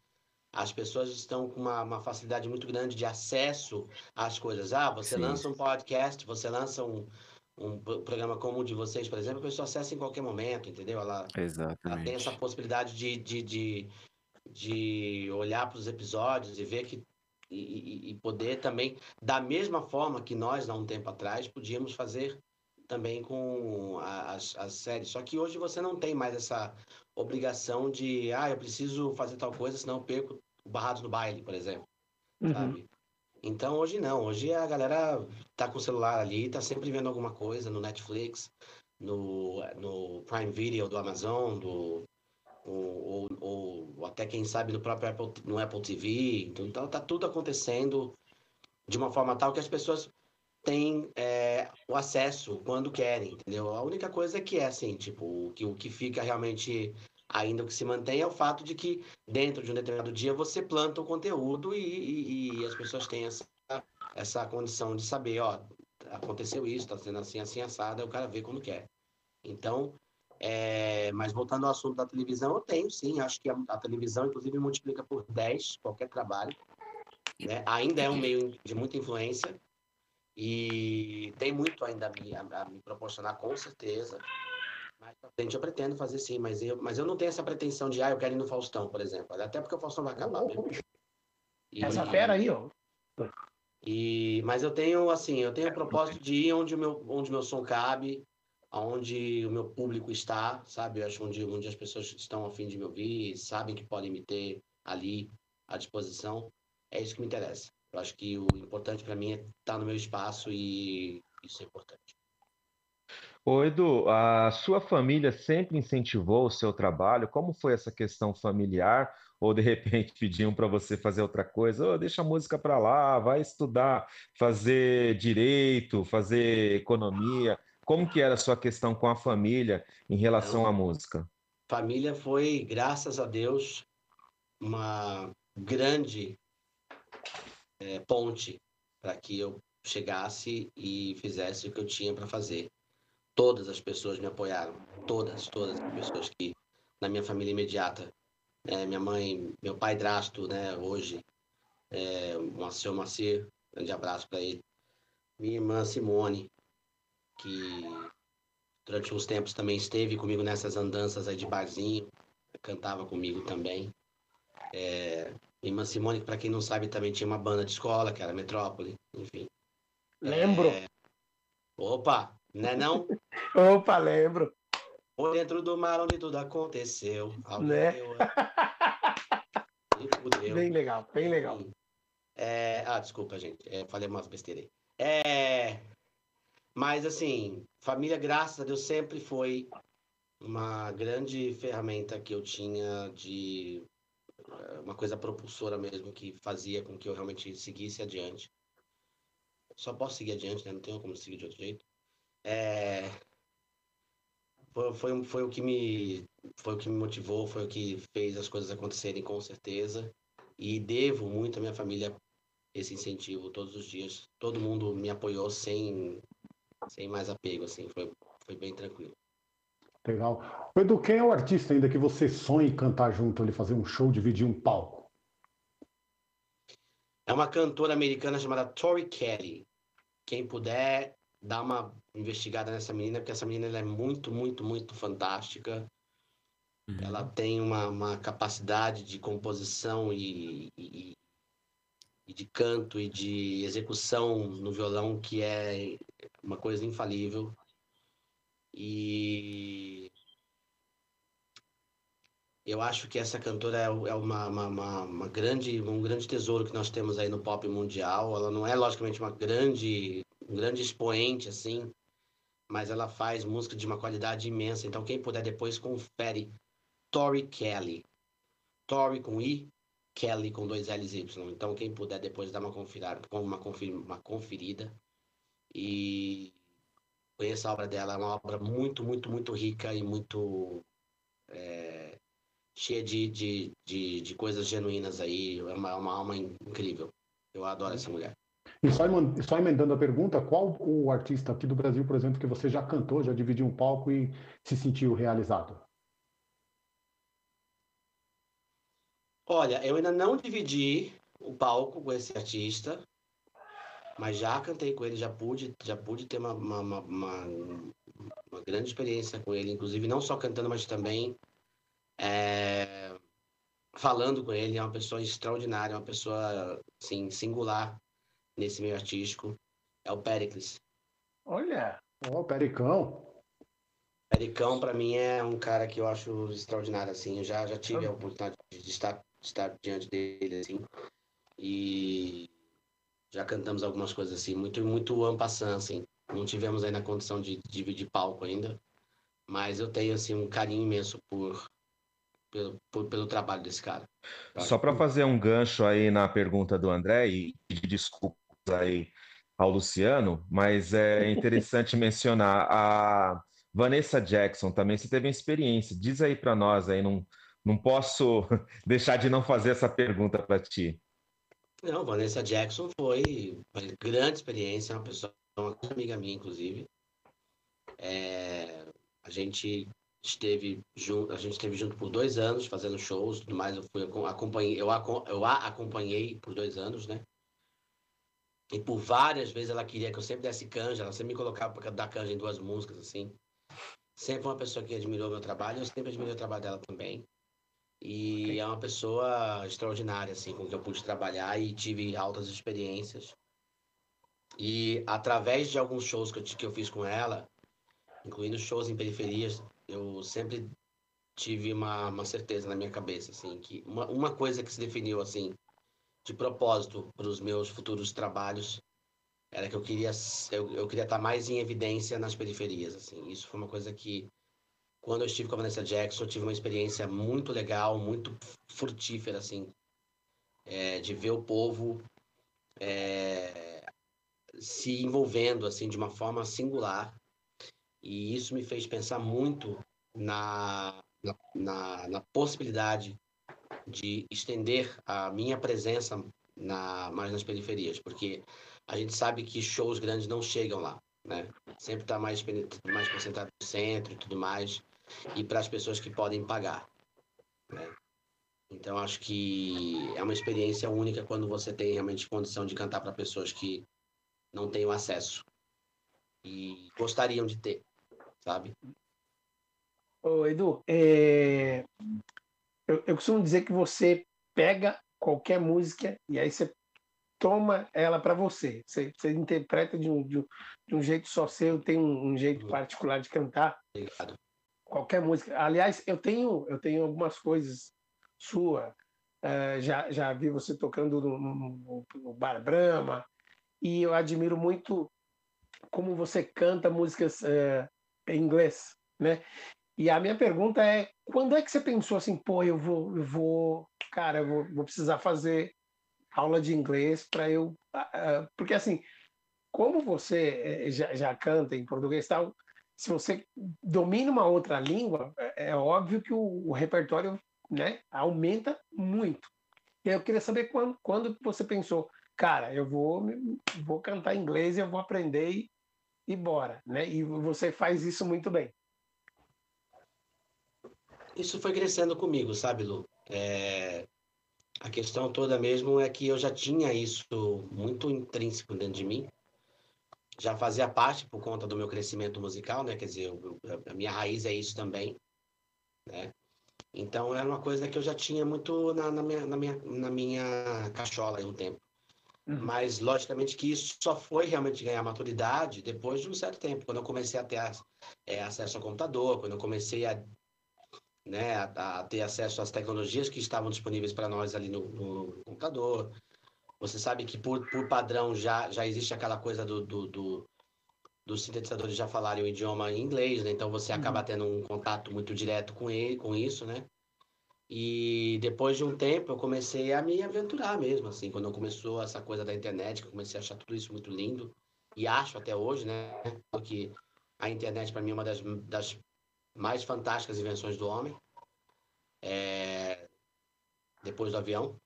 As pessoas estão com uma, uma facilidade muito grande de acesso às coisas. Ah, você Sim. lança um podcast, você lança um, um pro- programa como o de vocês, por exemplo, a pessoa acessa em qualquer momento, entendeu? Ela, ela tem essa possibilidade de, de, de, de olhar para os episódios e ver que e, e- poder também, da mesma forma que nós, há um tempo atrás, podíamos fazer também com as, as séries. Só que hoje você não tem mais essa obrigação de, ah, eu preciso fazer tal coisa, senão eu perco o Barrados no Baile, por exemplo, Uhum. sabe? Então hoje não, hoje a galera tá com o celular ali, tá sempre vendo alguma coisa no Netflix, no, no Prime Video do Amazon, do, ou, ou, ou até quem sabe no próprio Apple, no Apple TV. Então, então tá tudo acontecendo de uma forma tal que as pessoas têm é, o acesso quando querem, entendeu? A única coisa é que é assim, tipo, que, o que fica realmente ainda o que se mantém é o fato de que dentro de um determinado dia você planta o conteúdo e, e- e as pessoas têm essa, essa condição de saber, ó, aconteceu isso, tá sendo assim, assim, assado, aí o cara vê quando quer. Então, é, mas voltando ao assunto da televisão, eu tenho sim, acho que a, a televisão, inclusive, multiplica por 10 qualquer trabalho. Né? Ainda é um meio de muita influência e tem muito ainda a me, a, a me proporcionar, com certeza. Mais pra frente eu pretendo fazer sim, mas eu, mas eu não tenho essa pretensão de, ah, eu quero ir no Faustão, por exemplo. Até porque o Faustão vai acabar mesmo. E- Essa fera aí, ó. e, mas eu tenho, assim, eu tenho o propósito de ir onde o meu, onde o meu som cabe, aonde o meu público está, sabe? Eu acho onde, onde as pessoas estão a fim de me ouvir, sabem que podem me ter ali à disposição. É isso que me interessa. Eu acho que o importante para mim é estar no meu espaço e isso é importante. Ô Edu, a sua família sempre incentivou o seu trabalho? Como foi essa questão familiar? Ou de repente *laughs* pediam para você fazer outra coisa? Ô, deixa a música para lá, vai estudar, fazer direito, fazer economia. Como que era a sua questão com a família em relação à música? Família foi, graças a Deus, uma grande eh, ponte para que eu chegasse e fizesse o que eu tinha para fazer. Todas as pessoas me apoiaram, todas, todas as pessoas que na minha família imediata, né, minha mãe, meu pai Drasto, né, hoje, é, o seu Macir, grande abraço para ele, minha irmã Simone, que durante uns tempos também esteve comigo nessas andanças aí de barzinho, cantava comigo também. É, minha irmã Simone, para quem não sabe, também tinha uma banda de escola, que era Metrópole, enfim. Lembro. É, Opa, né não? *laughs* Opa, lembro. Ou dentro do mar onde tudo aconteceu. Né? deu. *laughs* Bem legal, bem legal. É, Ah, desculpa, gente. É, falei umas besteiras aí. É... Mas, assim, família, graças a Deus, sempre foi uma grande ferramenta que eu tinha de eh, uma coisa propulsora mesmo, que fazia com que eu realmente seguisse adiante. Só posso seguir adiante, né? Não tenho como seguir de outro jeito. É... Foi, foi, foi o que me foi o que me motivou, foi o que fez as coisas acontecerem com certeza. E devo muito à minha família esse incentivo todos os dias. Todo mundo me apoiou sem, sem mais apego, assim, foi, foi bem tranquilo. Legal. Edu, quem é o artista ainda que você sonha em cantar junto ali, fazer um show, dividir um palco? É uma cantora americana chamada Tori Kelly. Quem puder, dá uma investigada nessa menina, porque essa menina é muito, muito, muito fantástica. Ela tem uma, uma capacidade de composição e, e, e de canto e de execução no violão que é uma coisa infalível. E eu acho que essa cantora é é uma, uma, uma grande, um grande tesouro que nós temos aí no pop mundial. Ela não é, logicamente, uma grande, um grande expoente, assim, mas ela faz música de uma qualidade imensa. Então, quem puder depois, confere Tori Kelly. Tori com I, Kelly com dois L's Y. Então, quem puder depois dar uma conferida, uma, confer, uma conferida e conheça a obra dela. É uma obra muito, muito, muito rica e muito é, cheia de, de, de, de coisas genuínas aí. É uma, é uma alma incrível. Eu adoro essa mulher. E só, só emendando a pergunta, qual o artista aqui do Brasil, por exemplo, que você já cantou, já dividiu um palco e se sentiu realizado? Olha, eu ainda não dividi o palco com esse artista, mas já cantei com ele, já pude, já pude ter uma, uma, uma, uma, uma grande experiência com ele, inclusive não só cantando, mas também é, falando com ele. É uma pessoa extraordinária, é uma pessoa assim, singular nesse meio artístico. É o Pericles. Olha! Ó, Pericão. Pericão, para mim, é um cara que eu acho extraordinário, assim. Eu já, já tive a oportunidade de estar, de estar diante dele, assim. E já cantamos algumas coisas, assim, muito, muito ampassant, assim. Não tivemos ainda a condição de, de dividir palco ainda. Mas eu tenho, assim, um carinho imenso por, pelo, por, pelo trabalho desse cara. Só para fazer um gancho aí na pergunta do André, e pedir desculpas aí ao Luciano, mas é interessante *laughs* mencionar a Vanessa Jackson também. Você teve uma experiência, diz aí para nós aí, não, não posso *laughs* deixar de não fazer essa pergunta para ti. Não, Vanessa Jackson foi uma grande experiência, uma pessoa, uma amiga minha, inclusive. É, a gente esteve junto, a gente esteve junto por dois anos fazendo shows, tudo mais. Eu fui acompanhei, eu, eu a acompanhei por dois anos, né? E por várias vezes ela queria que eu sempre desse canja, ela sempre me colocava para dar canja em duas músicas, assim. Sempre uma pessoa que admirou meu trabalho, eu sempre admirei o trabalho dela também. E okay. é uma pessoa extraordinária, assim, com quem eu pude trabalhar e tive altas experiências. E através de alguns shows que eu, que eu fiz com ela, incluindo shows em periferias, eu sempre tive uma, uma certeza na minha cabeça, assim, que uma, uma coisa que se definiu, assim, de propósito para os meus futuros trabalhos. Era que eu queria eu, eu queria estar mais em evidência nas periferias assim. Isso foi uma coisa que quando eu estive com a Vanessa Jackson eu tive uma experiência muito legal muito frutífera assim. É, de ver o povo é, se envolvendo assim de uma forma singular. E isso me fez pensar muito na, na, na, na possibilidade de estender a minha presença na, mais nas periferias, porque a gente sabe que shows grandes não chegam lá, né? Sempre está mais, mais concentrado no centro e tudo mais, e para as pessoas que podem pagar, né? Então acho que é uma experiência única quando você tem realmente condição de cantar para pessoas que não têm o acesso e gostariam de ter, sabe? Ô, Edu, é eu, eu costumo dizer que você pega qualquer música e aí você toma ela para você. você. você. interpreta de um, de um, de um jeito só seu, tem um, um jeito uhum. particular de cantar. Obrigado. Qualquer música. Aliás, eu tenho, eu tenho algumas coisas sua. Uh, já, já vi você tocando no, no, no Bar Brahma e eu admiro muito como você canta músicas uh, em inglês, né? E a minha pergunta é: quando é que você pensou assim, pô, eu vou, eu vou, cara, eu vou, vou precisar fazer aula de inglês para eu. Uh, porque assim, como você eh, já, já canta em português tal, se você domina uma outra língua, é, é óbvio que o, o, repertório né, aumenta muito. E eu queria saber quando, quando você pensou, cara, eu vou, vou cantar inglês, eu vou aprender e, e bora. Né? E você faz isso muito bem isso foi crescendo comigo, sabe, Lu? É... A questão toda mesmo é que eu já tinha isso muito intrínseco dentro de mim. Já fazia parte por conta do meu crescimento musical, né? Quer dizer, eu, a minha raiz é isso também, né? Então era uma coisa que eu já tinha muito na, na minha, na, minha, na minha cachola aí um tempo. Uhum. Mas, logicamente, que isso só foi realmente ganhar maturidade depois de um certo tempo, quando eu comecei a ter é, acesso ao computador, quando eu comecei a né, a, a, ter acesso às tecnologias que estavam disponíveis para nós ali no, no, computador. Você sabe que por, por padrão já, já existe aquela coisa do, do, do dos sintetizadores já falarem o idioma em inglês, né? Então você acaba uhum. tendo um contato muito direto com ele, com isso, né? E depois de um tempo eu comecei a me aventurar mesmo, assim, quando começou essa coisa da internet, que eu comecei a achar tudo isso muito lindo e acho até hoje, né? Porque a internet para mim é uma das, das mais fantásticas invenções do homem, é, depois do avião,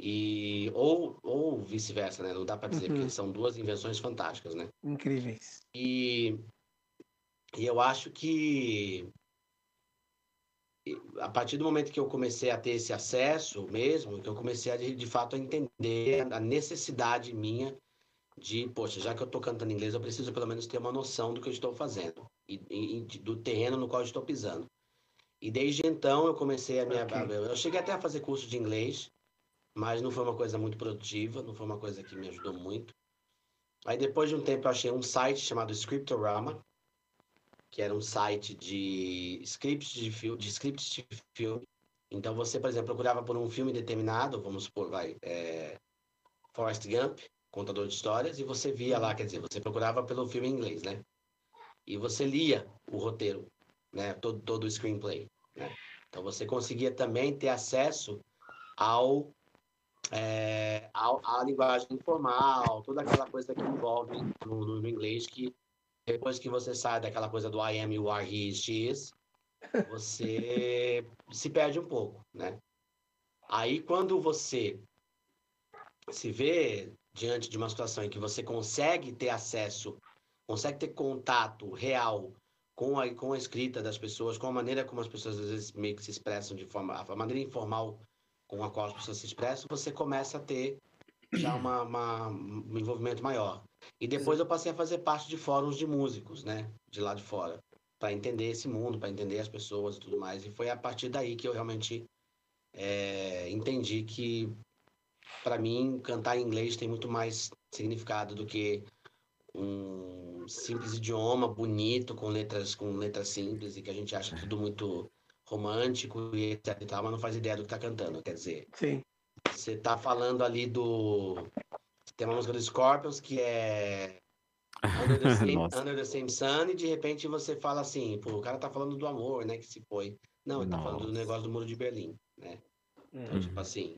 e ou, ou vice-versa, né? Não dá para dizer, uhum. porque são duas invenções fantásticas, né? Incríveis. E, e eu acho que a partir do momento que eu comecei a ter esse acesso mesmo, que eu comecei a, de, de fato a entender a necessidade minha de, poxa, já que eu estou cantando inglês, eu preciso pelo menos ter uma noção do que eu estou fazendo e, e- do terreno no qual eu estou pisando. E desde então eu comecei a minha. Eu cheguei até a fazer curso de inglês, mas não foi uma coisa muito produtiva, não foi uma coisa que me ajudou muito. Aí depois de um tempo eu achei um site chamado Scriptorama, que era um site de scripts de filme, de scripts de filme. Então você, por exemplo, procurava por um filme determinado, vamos supor, vai, é, Forrest Gump, contador de histórias, e você via lá, quer dizer, você procurava pelo filme em inglês, né? E você lia o roteiro, né? Todo, todo o screenplay, né? Então você conseguia também ter acesso ao, é, ao à linguagem informal, toda aquela coisa que envolve no, no- no inglês que depois que você sai daquela coisa do I am, you are, he is, she is, você *laughs* se perde um pouco, né? Aí quando você se vê diante de uma situação em que você consegue ter acesso, consegue ter contato real com a, com a escrita das pessoas, com a maneira como as pessoas às vezes meio que se expressam de forma, a maneira informal com a qual as pessoas se expressam, você começa a ter já uma, uma- um envolvimento maior. E depois eu passei a fazer parte de fóruns de músicos, né, de lá de fora, para entender esse mundo, para entender as pessoas e tudo mais. E foi a partir daí que eu realmente é, entendi que para mim, cantar em inglês tem muito mais significado do que um simples idioma bonito com letras com letras simples e que a gente acha tudo muito romântico e etc e tal, mas não faz ideia do que tá cantando. Quer dizer, Sim. você tá falando ali do tem uma música do Scorpions que é *laughs* Under the, same, Nossa. Under the Same Sun e de repente você fala assim, pô, o cara tá falando do amor, né, que se foi. Não, ele tá falando do Nossa. negócio do Muro de Berlim, né? Então, tipo assim,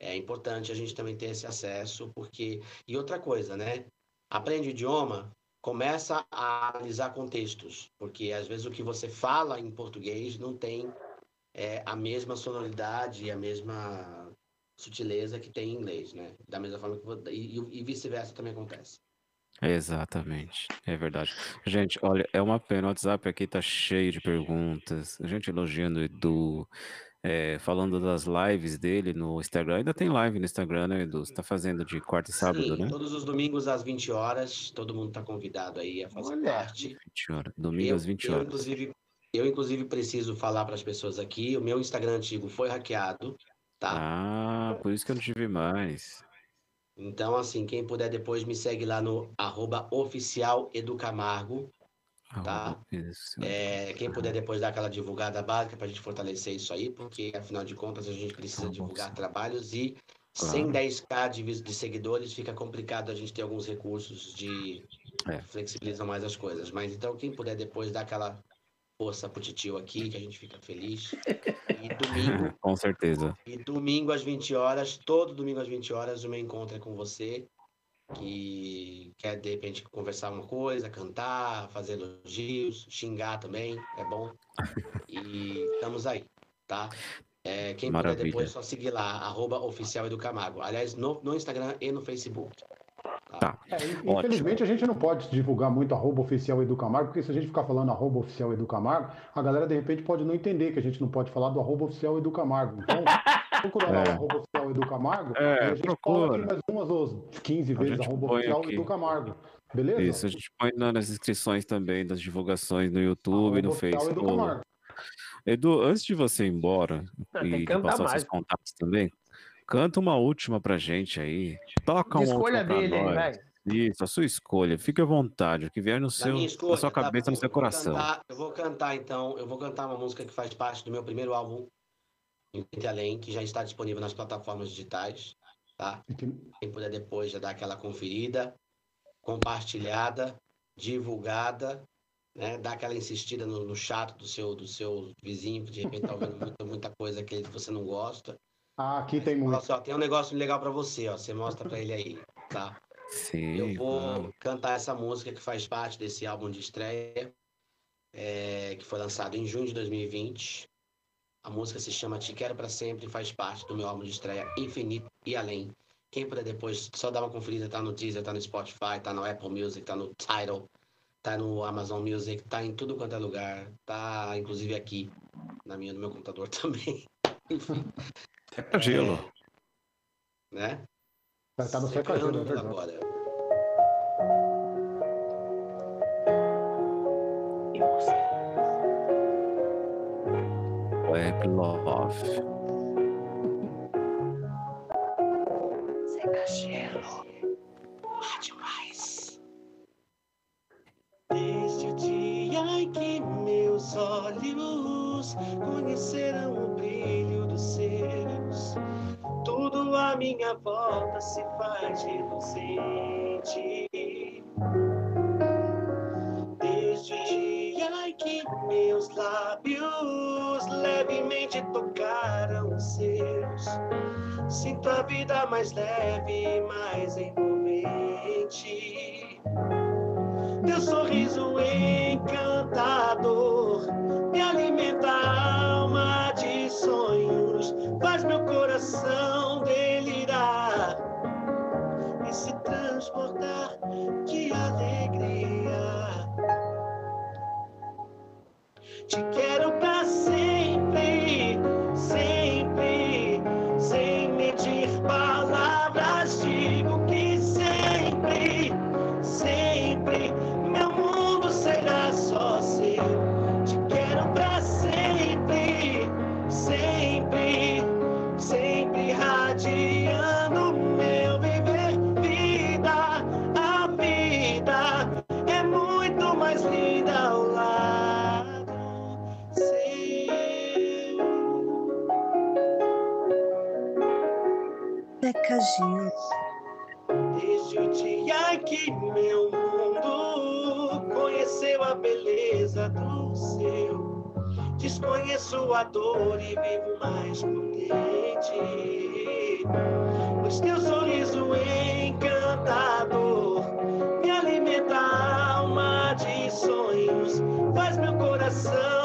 é importante a gente também ter esse acesso, porque. E outra coisa, né? Aprende idioma, começa a analisar contextos, porque às vezes o que você fala em português não tem é, a mesma sonoridade e a mesma sutileza que tem em inglês, né? Da mesma forma que. e- e vice-versa também acontece. Exatamente, é verdade. Gente, olha, é uma pena, o WhatsApp aqui tá cheio de perguntas, a gente elogiando o Edu, é, falando das lives dele no Instagram, ainda tem live no Instagram, né, Edu? Você tá fazendo de quarta e sábado, Sim, né? todos os domingos às 20 horas, todo mundo está convidado aí a fazer Olha. parte. 20 horas, domingo Eu, às 20 eu, horas. inclusive, eu, inclusive, preciso falar para as pessoas aqui, o meu Instagram antigo foi hackeado, tá? Ah, por isso que eu não tive mais. Então, assim, quem puder depois me segue lá no arroba oficial Educamargo, tá? Arroba- Isso. É, quem puder depois dar aquela divulgada básica para a gente fortalecer isso aí, porque afinal de contas a gente precisa Tá divulgar trabalhos e Claro. sem 10k de, seguidores fica complicado a gente ter alguns recursos de É. flexibilizam mais as coisas. Mas então quem puder depois dar aquela força pro titio aqui, que a gente fica feliz. E domingo, *laughs* Com certeza. e domingo às 20 horas, todo domingo às 20 horas, o meu encontro é com você, que quer de repente conversar uma coisa, cantar, fazer elogios, xingar também, é bom. E estamos aí, tá? É, quem Maravilha. puder depois, só seguir lá, arroba oficial Educamargo. Aliás, no, no Instagram e no Facebook. Tá. É, in- Ótimo. infelizmente a gente não pode divulgar muito arroba oficial Edu Camargo, porque se a gente ficar falando arroba oficial Edu Camargo, a galera de repente pode não entender que a gente não pode falar do arroba oficial Edu Camargo. Então, procura lá o arroba oficial Edu Camargo, É, e a gente procura. mais umas ou 15 A vezes arroba oficial aqui. Edu Camargo. Beleza? Isso, a gente põe na- nas inscrições também das divulgações no YouTube, no Facebook. Edu, antes de você ir embora e passar mais. seus contatos também, canta uma última pra gente aí. Toca uma escolha dele, hein, nós. velho. Isso, a sua escolha. Fique à vontade, o que vier no Na seu, minha na escolha, sua tá cabeça, bom, no seu eu vou coração. cantar- eu vou cantar então, eu vou cantar uma música que faz parte do meu primeiro álbum, Invente Além, que já está disponível nas plataformas digitais, tá? Que- Quem puder depois já dar aquela conferida, compartilhada, divulgada, né? Dar aquela insistida no, no chato do seu, do seu vizinho, que de repente tá ouvindo muita, muita coisa que você não gosta. Ah, aqui tem Fala muito. assim, ó, tem um negócio legal pra você, ó. Você mostra pra ele aí, tá? Sim, Eu vou vamos. cantar essa música que faz parte desse álbum de estreia, é, que foi lançado em junho de 2020. A música se chama Te Quero Pra Sempre e faz parte do meu álbum de estreia Infinito e Além. Quem puder depois só dar uma conferida, tá no Deezer, tá no Spotify, tá no Apple Music, tá no Tidal, tá no Amazon Music, tá em tudo quanto é lugar, tá inclusive aqui, na minha, no meu computador *laughs* também. Enfim. Gelo. Né? Vai estar no seca gelo, é Secando verdade. agora. a love. Vida mais leve mais envolvente. Teu sorriso dor e vivo mais contente. Pois teu sorriso encantador me alimenta a alma de sonhos, faz meu coração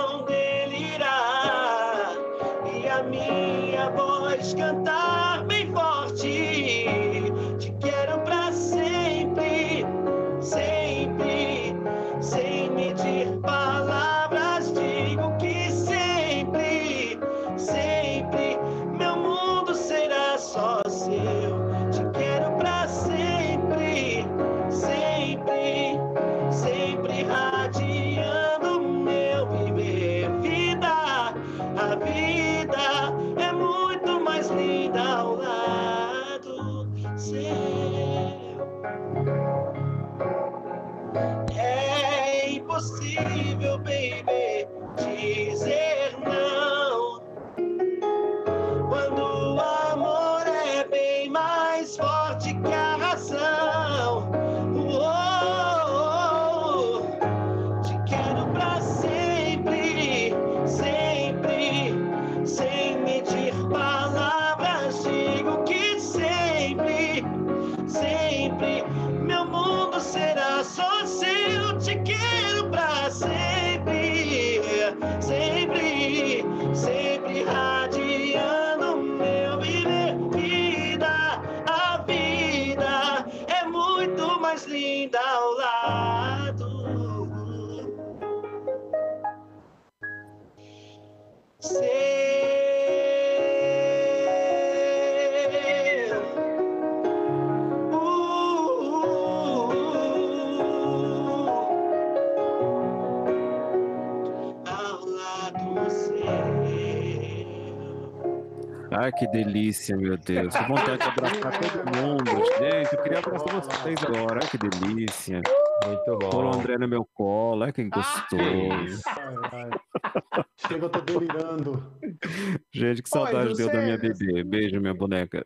Ai, que delícia, meu Deus. Que vontade de abraçar todo mundo. Gente, eu queria abraçar vocês agora. Ai, que delícia. Muito bom. Pôr o André no meu colo. Ai, que gostoso. Ai, *laughs* ai. Chega, eu tô delirando. Gente, que Oi, saudade deu da minha bebê. Beijo, minha boneca.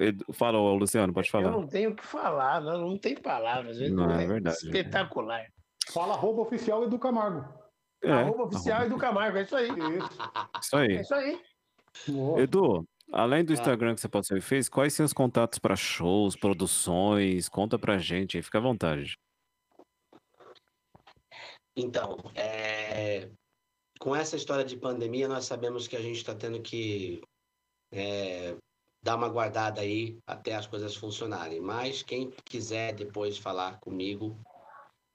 Edu... Fala, Luciano, pode Eu falar. não tenho o que falar, não, não tem palavras. Não, é verdade. Espetacular. Fala arroba oficial Edu Camargo. É, Arroba oficial arroba. Edu Camargo, é isso aí. Isso. Isso É aí. isso aí. Boa. Edu, além do Ah. Instagram que você pode ser fez, quais são os contatos para shows, produções? Conta pra gente aí, fica à vontade. Então, é, com essa história de pandemia, nós sabemos que a gente está tendo que é, dar uma guardada aí até as coisas funcionarem. Mas quem quiser depois falar comigo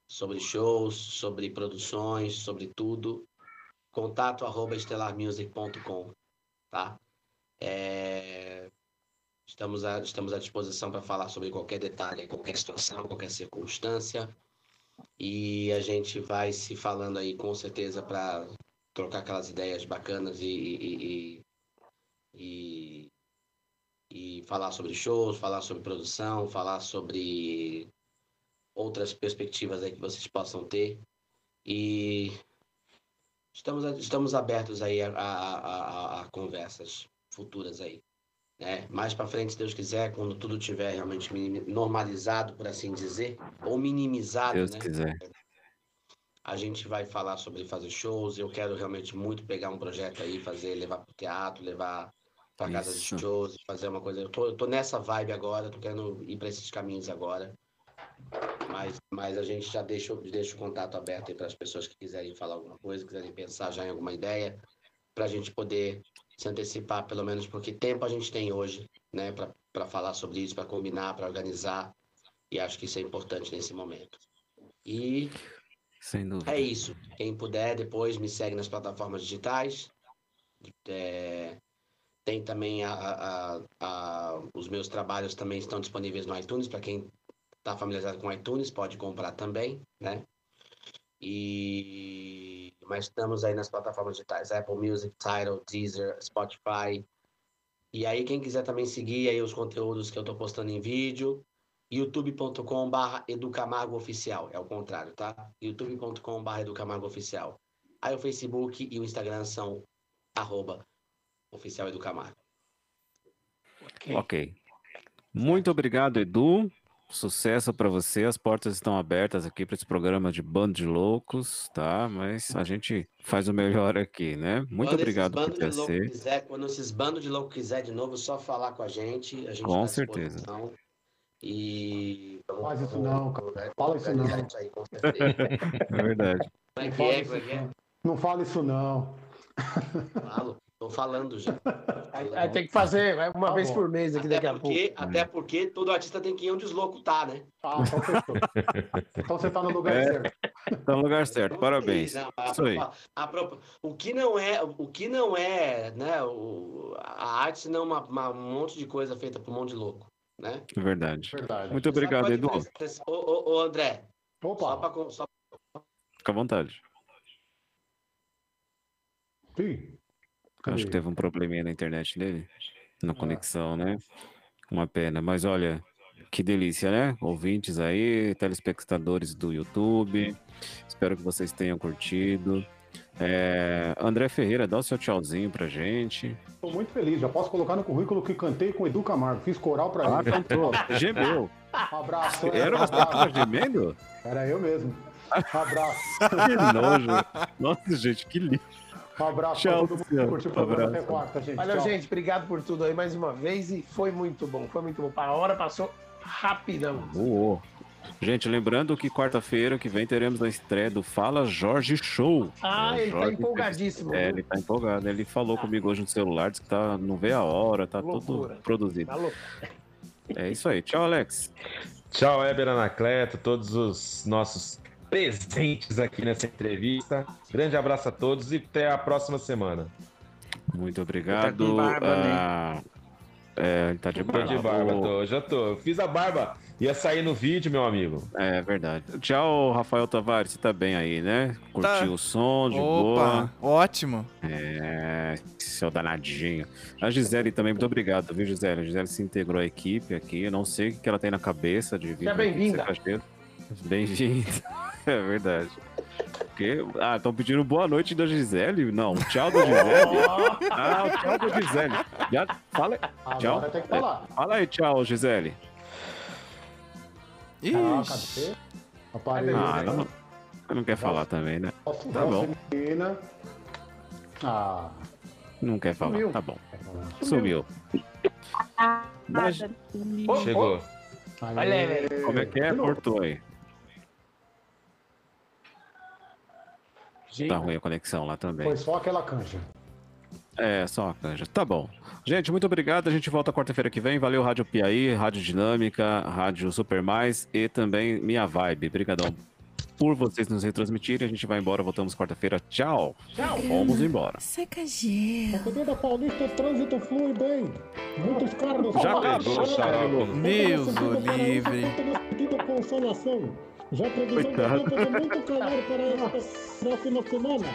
sobre shows, sobre produções, sobre tudo, contato arroba estelarmusic.com, tá? É, estamos, à, estamos à disposição para falar sobre qualquer detalhe, qualquer situação, qualquer circunstância. E a gente vai se falando aí com certeza para trocar aquelas ideias bacanas e, e, e, e, e falar sobre shows, falar sobre produção, falar sobre outras perspectivas aí que vocês possam ter. E estamos, estamos abertos aí a, a, a, a conversas futuras aí. Né? Mais para frente, se Deus quiser, quando tudo tiver realmente normalizado, por assim dizer, ou minimizado, Deus né? quiser. A gente vai falar sobre fazer shows. Eu quero realmente muito pegar um projeto aí, fazer, levar para o teatro, levar para casa de shows, fazer uma coisa. Eu tô, eu tô nessa vibe agora, tô querendo ir para esses caminhos agora. Mas, mas a gente já deixa, o- deixa o contato aberto para as pessoas que quiserem falar alguma coisa, quiserem pensar já em alguma ideia, para a gente poder se antecipar, pelo menos, porque tempo a gente tem hoje, né, para falar sobre isso, para combinar, para organizar. E acho que isso é importante nesse momento. E Sem dúvida. é isso. Quem puder, depois me segue nas plataformas digitais. É, tem também a- a- a- os meus trabalhos também estão disponíveis no iTunes para quem está familiarizado com iTunes pode comprar também, né? E mas estamos aí nas plataformas digitais Apple Music, Tidal, Deezer, Spotify. E aí quem quiser também seguir aí os conteúdos que eu estou postando em vídeo, youtube.com/barra Educamargo Oficial, é o contrário, tá? youtube.com/barra Educamargo Oficial. Aí o Facebook e o Instagram são arroba oficial Educamargo. Ok. Muito obrigado, Edu. Sucesso para você. As portas estão abertas aqui para esse programa de Bando de Loucos, tá? Mas a gente faz o melhor aqui, né? Muito Quando obrigado por ter quiser, quando esses bandos de louco quiser de novo, só falar com a gente. A gente Com tá certeza. E Faz isso não, cara. Fala isso não. organizar isso aí, com certeza. *laughs* É verdade. Como é que é? isso Como é que é? Não fala isso não. Falo, tô falando já. *laughs* Aí, tem que fazer uma Tá vez bom. por mês aqui Até daqui a pouco. porque, até porque todo artista tem que ir onde os loucos tá, né? Ah, então você tá no lugar É. certo. Tá no lugar certo. *laughs* Parabéns. Não, a- Isso aí. a propo- o que não é, o que não é, né? O, a arte não é uma, uma- um monte de coisa feita por um monte de louco, né? É verdade. Verdade. Muito obrigado, Edu. a? Ô, ô, ô, André, só Opa, pra, con- só Fica à vontade. Ih, Acho que teve um probleminha na internet dele, na conexão, né? Uma pena. Mas olha, que delícia, né? Ouvintes aí, telespectadores do YouTube. Espero que vocês tenham curtido. É, André Ferreira, dá o seu tchauzinho pra gente. Tô muito feliz. Já posso colocar no currículo que cantei com Edu Camargo. Fiz coral pra Ah, ele. *laughs* cantou. Gemeu. Um abraço. Era você que tava gemendo? Era eu mesmo. Um abraço. Que nojo. Nossa, gente, que lindo. Um abraço Tchau, pra todo mundo que Luciano. curtiu o programa até quarta, gente. Valeu, Tchau. gente. Obrigado por tudo aí mais uma vez. E foi muito bom. Foi muito bom. A hora passou rapidão. Voou. Gente, lembrando que quarta-feira que vem teremos a estreia do Fala Jorge Show. Ah, É, ele tá Jorge empolgadíssimo. É, viu? ele tá empolgado. Ele falou comigo hoje no celular, disse que tá, não vê a hora, tá Loucura. tudo produzido. Tá louco. É isso aí. Tchau, Alex. Tchau, Éber Anacleto, todos os nossos presentes aqui nessa entrevista. Grande abraço a todos e até a próxima semana. Muito Tá obrigado. com barba, né? Ah, é, ele tá de Tô barba. de barba, tô, já tô. Fiz a barba, ia sair no vídeo, meu amigo. É verdade. Tchau, Rafael Tavares. Você tá bem aí, né? Curtiu Tá. o som, de Opa, boa. ótimo. É, seu danadinho. A Gisele também, muito obrigado, viu, Gisele? A Gisele se integrou à equipe aqui. Eu não sei o que ela tem na cabeça de vir. Seja bem-vinda. caixeiro. Bem-vinda. *laughs* É verdade. Porque, ah, estão pedindo boa noite da Gisele? Não, tchau da Gisele. *laughs* Ah, o tchau da Gisele. Já, fala, tchau. Agora tem que falar. fala aí, tchau, Gisele. Ixi. Ah, cadê? Aparelho. Ah, ela não, ela não quer falar também, né? Tá bom. menina. Ah, Não quer falar, Sumiu. tá bom. Sumiu. Mas, Chegou. Olha aí, como é que é? Cortou aí. Tá ruim a conexão lá também. Foi só aquela canja. É, só uma canja. Tá bom. Gente, muito obrigado. A gente volta quarta-feira que vem. Valeu, Rádio Piaí, Rádio Dinâmica, Rádio Super Mais e também Minha Vibe. Obrigadão por vocês nos retransmitirem. A gente vai embora. Voltamos quarta-feira. Tchau. Tchau. Vamos embora. Seca gelo. Avenida Paulista, o trânsito flui bem. Muitos carros Já acabou, xarope. Deus livre. Consolação. Já previsão Coitado. do tempo de muito calor para esta próxima semana.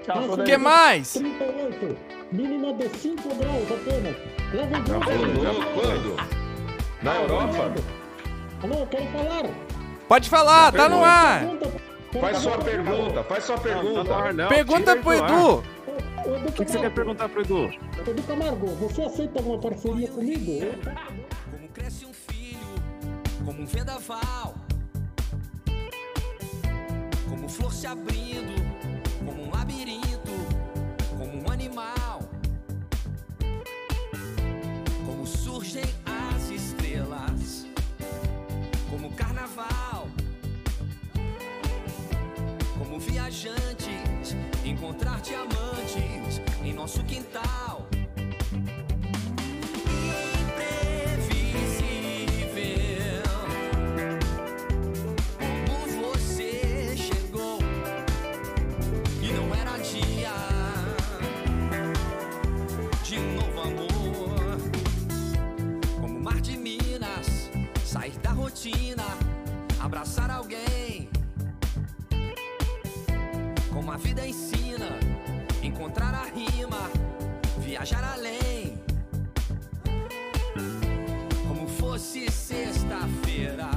Escapou O da que mais? 38. Mínima de 5 graus apenas. Leva em Já quando? Na Europa? Alô, eu quero falar. Pode falar, tá no ar. Faz sua pergunta, faz sua Não, tá pergunta. não. Pergunta pro do. Edu. O que, que você quer perguntar pro Edu? Edu Camargo, você aceita uma parceria comigo? Como cresce um filho, como um vendaval. Como flor se abrindo, como um labirinto, como um animal. Como surgem as estrelas, como carnaval. Como viajantes, encontrar diamantes em nosso quintal. alcançar alguém. Como a vida ensina, encontrar a rima, viajar além. Como fosse sexta-feira.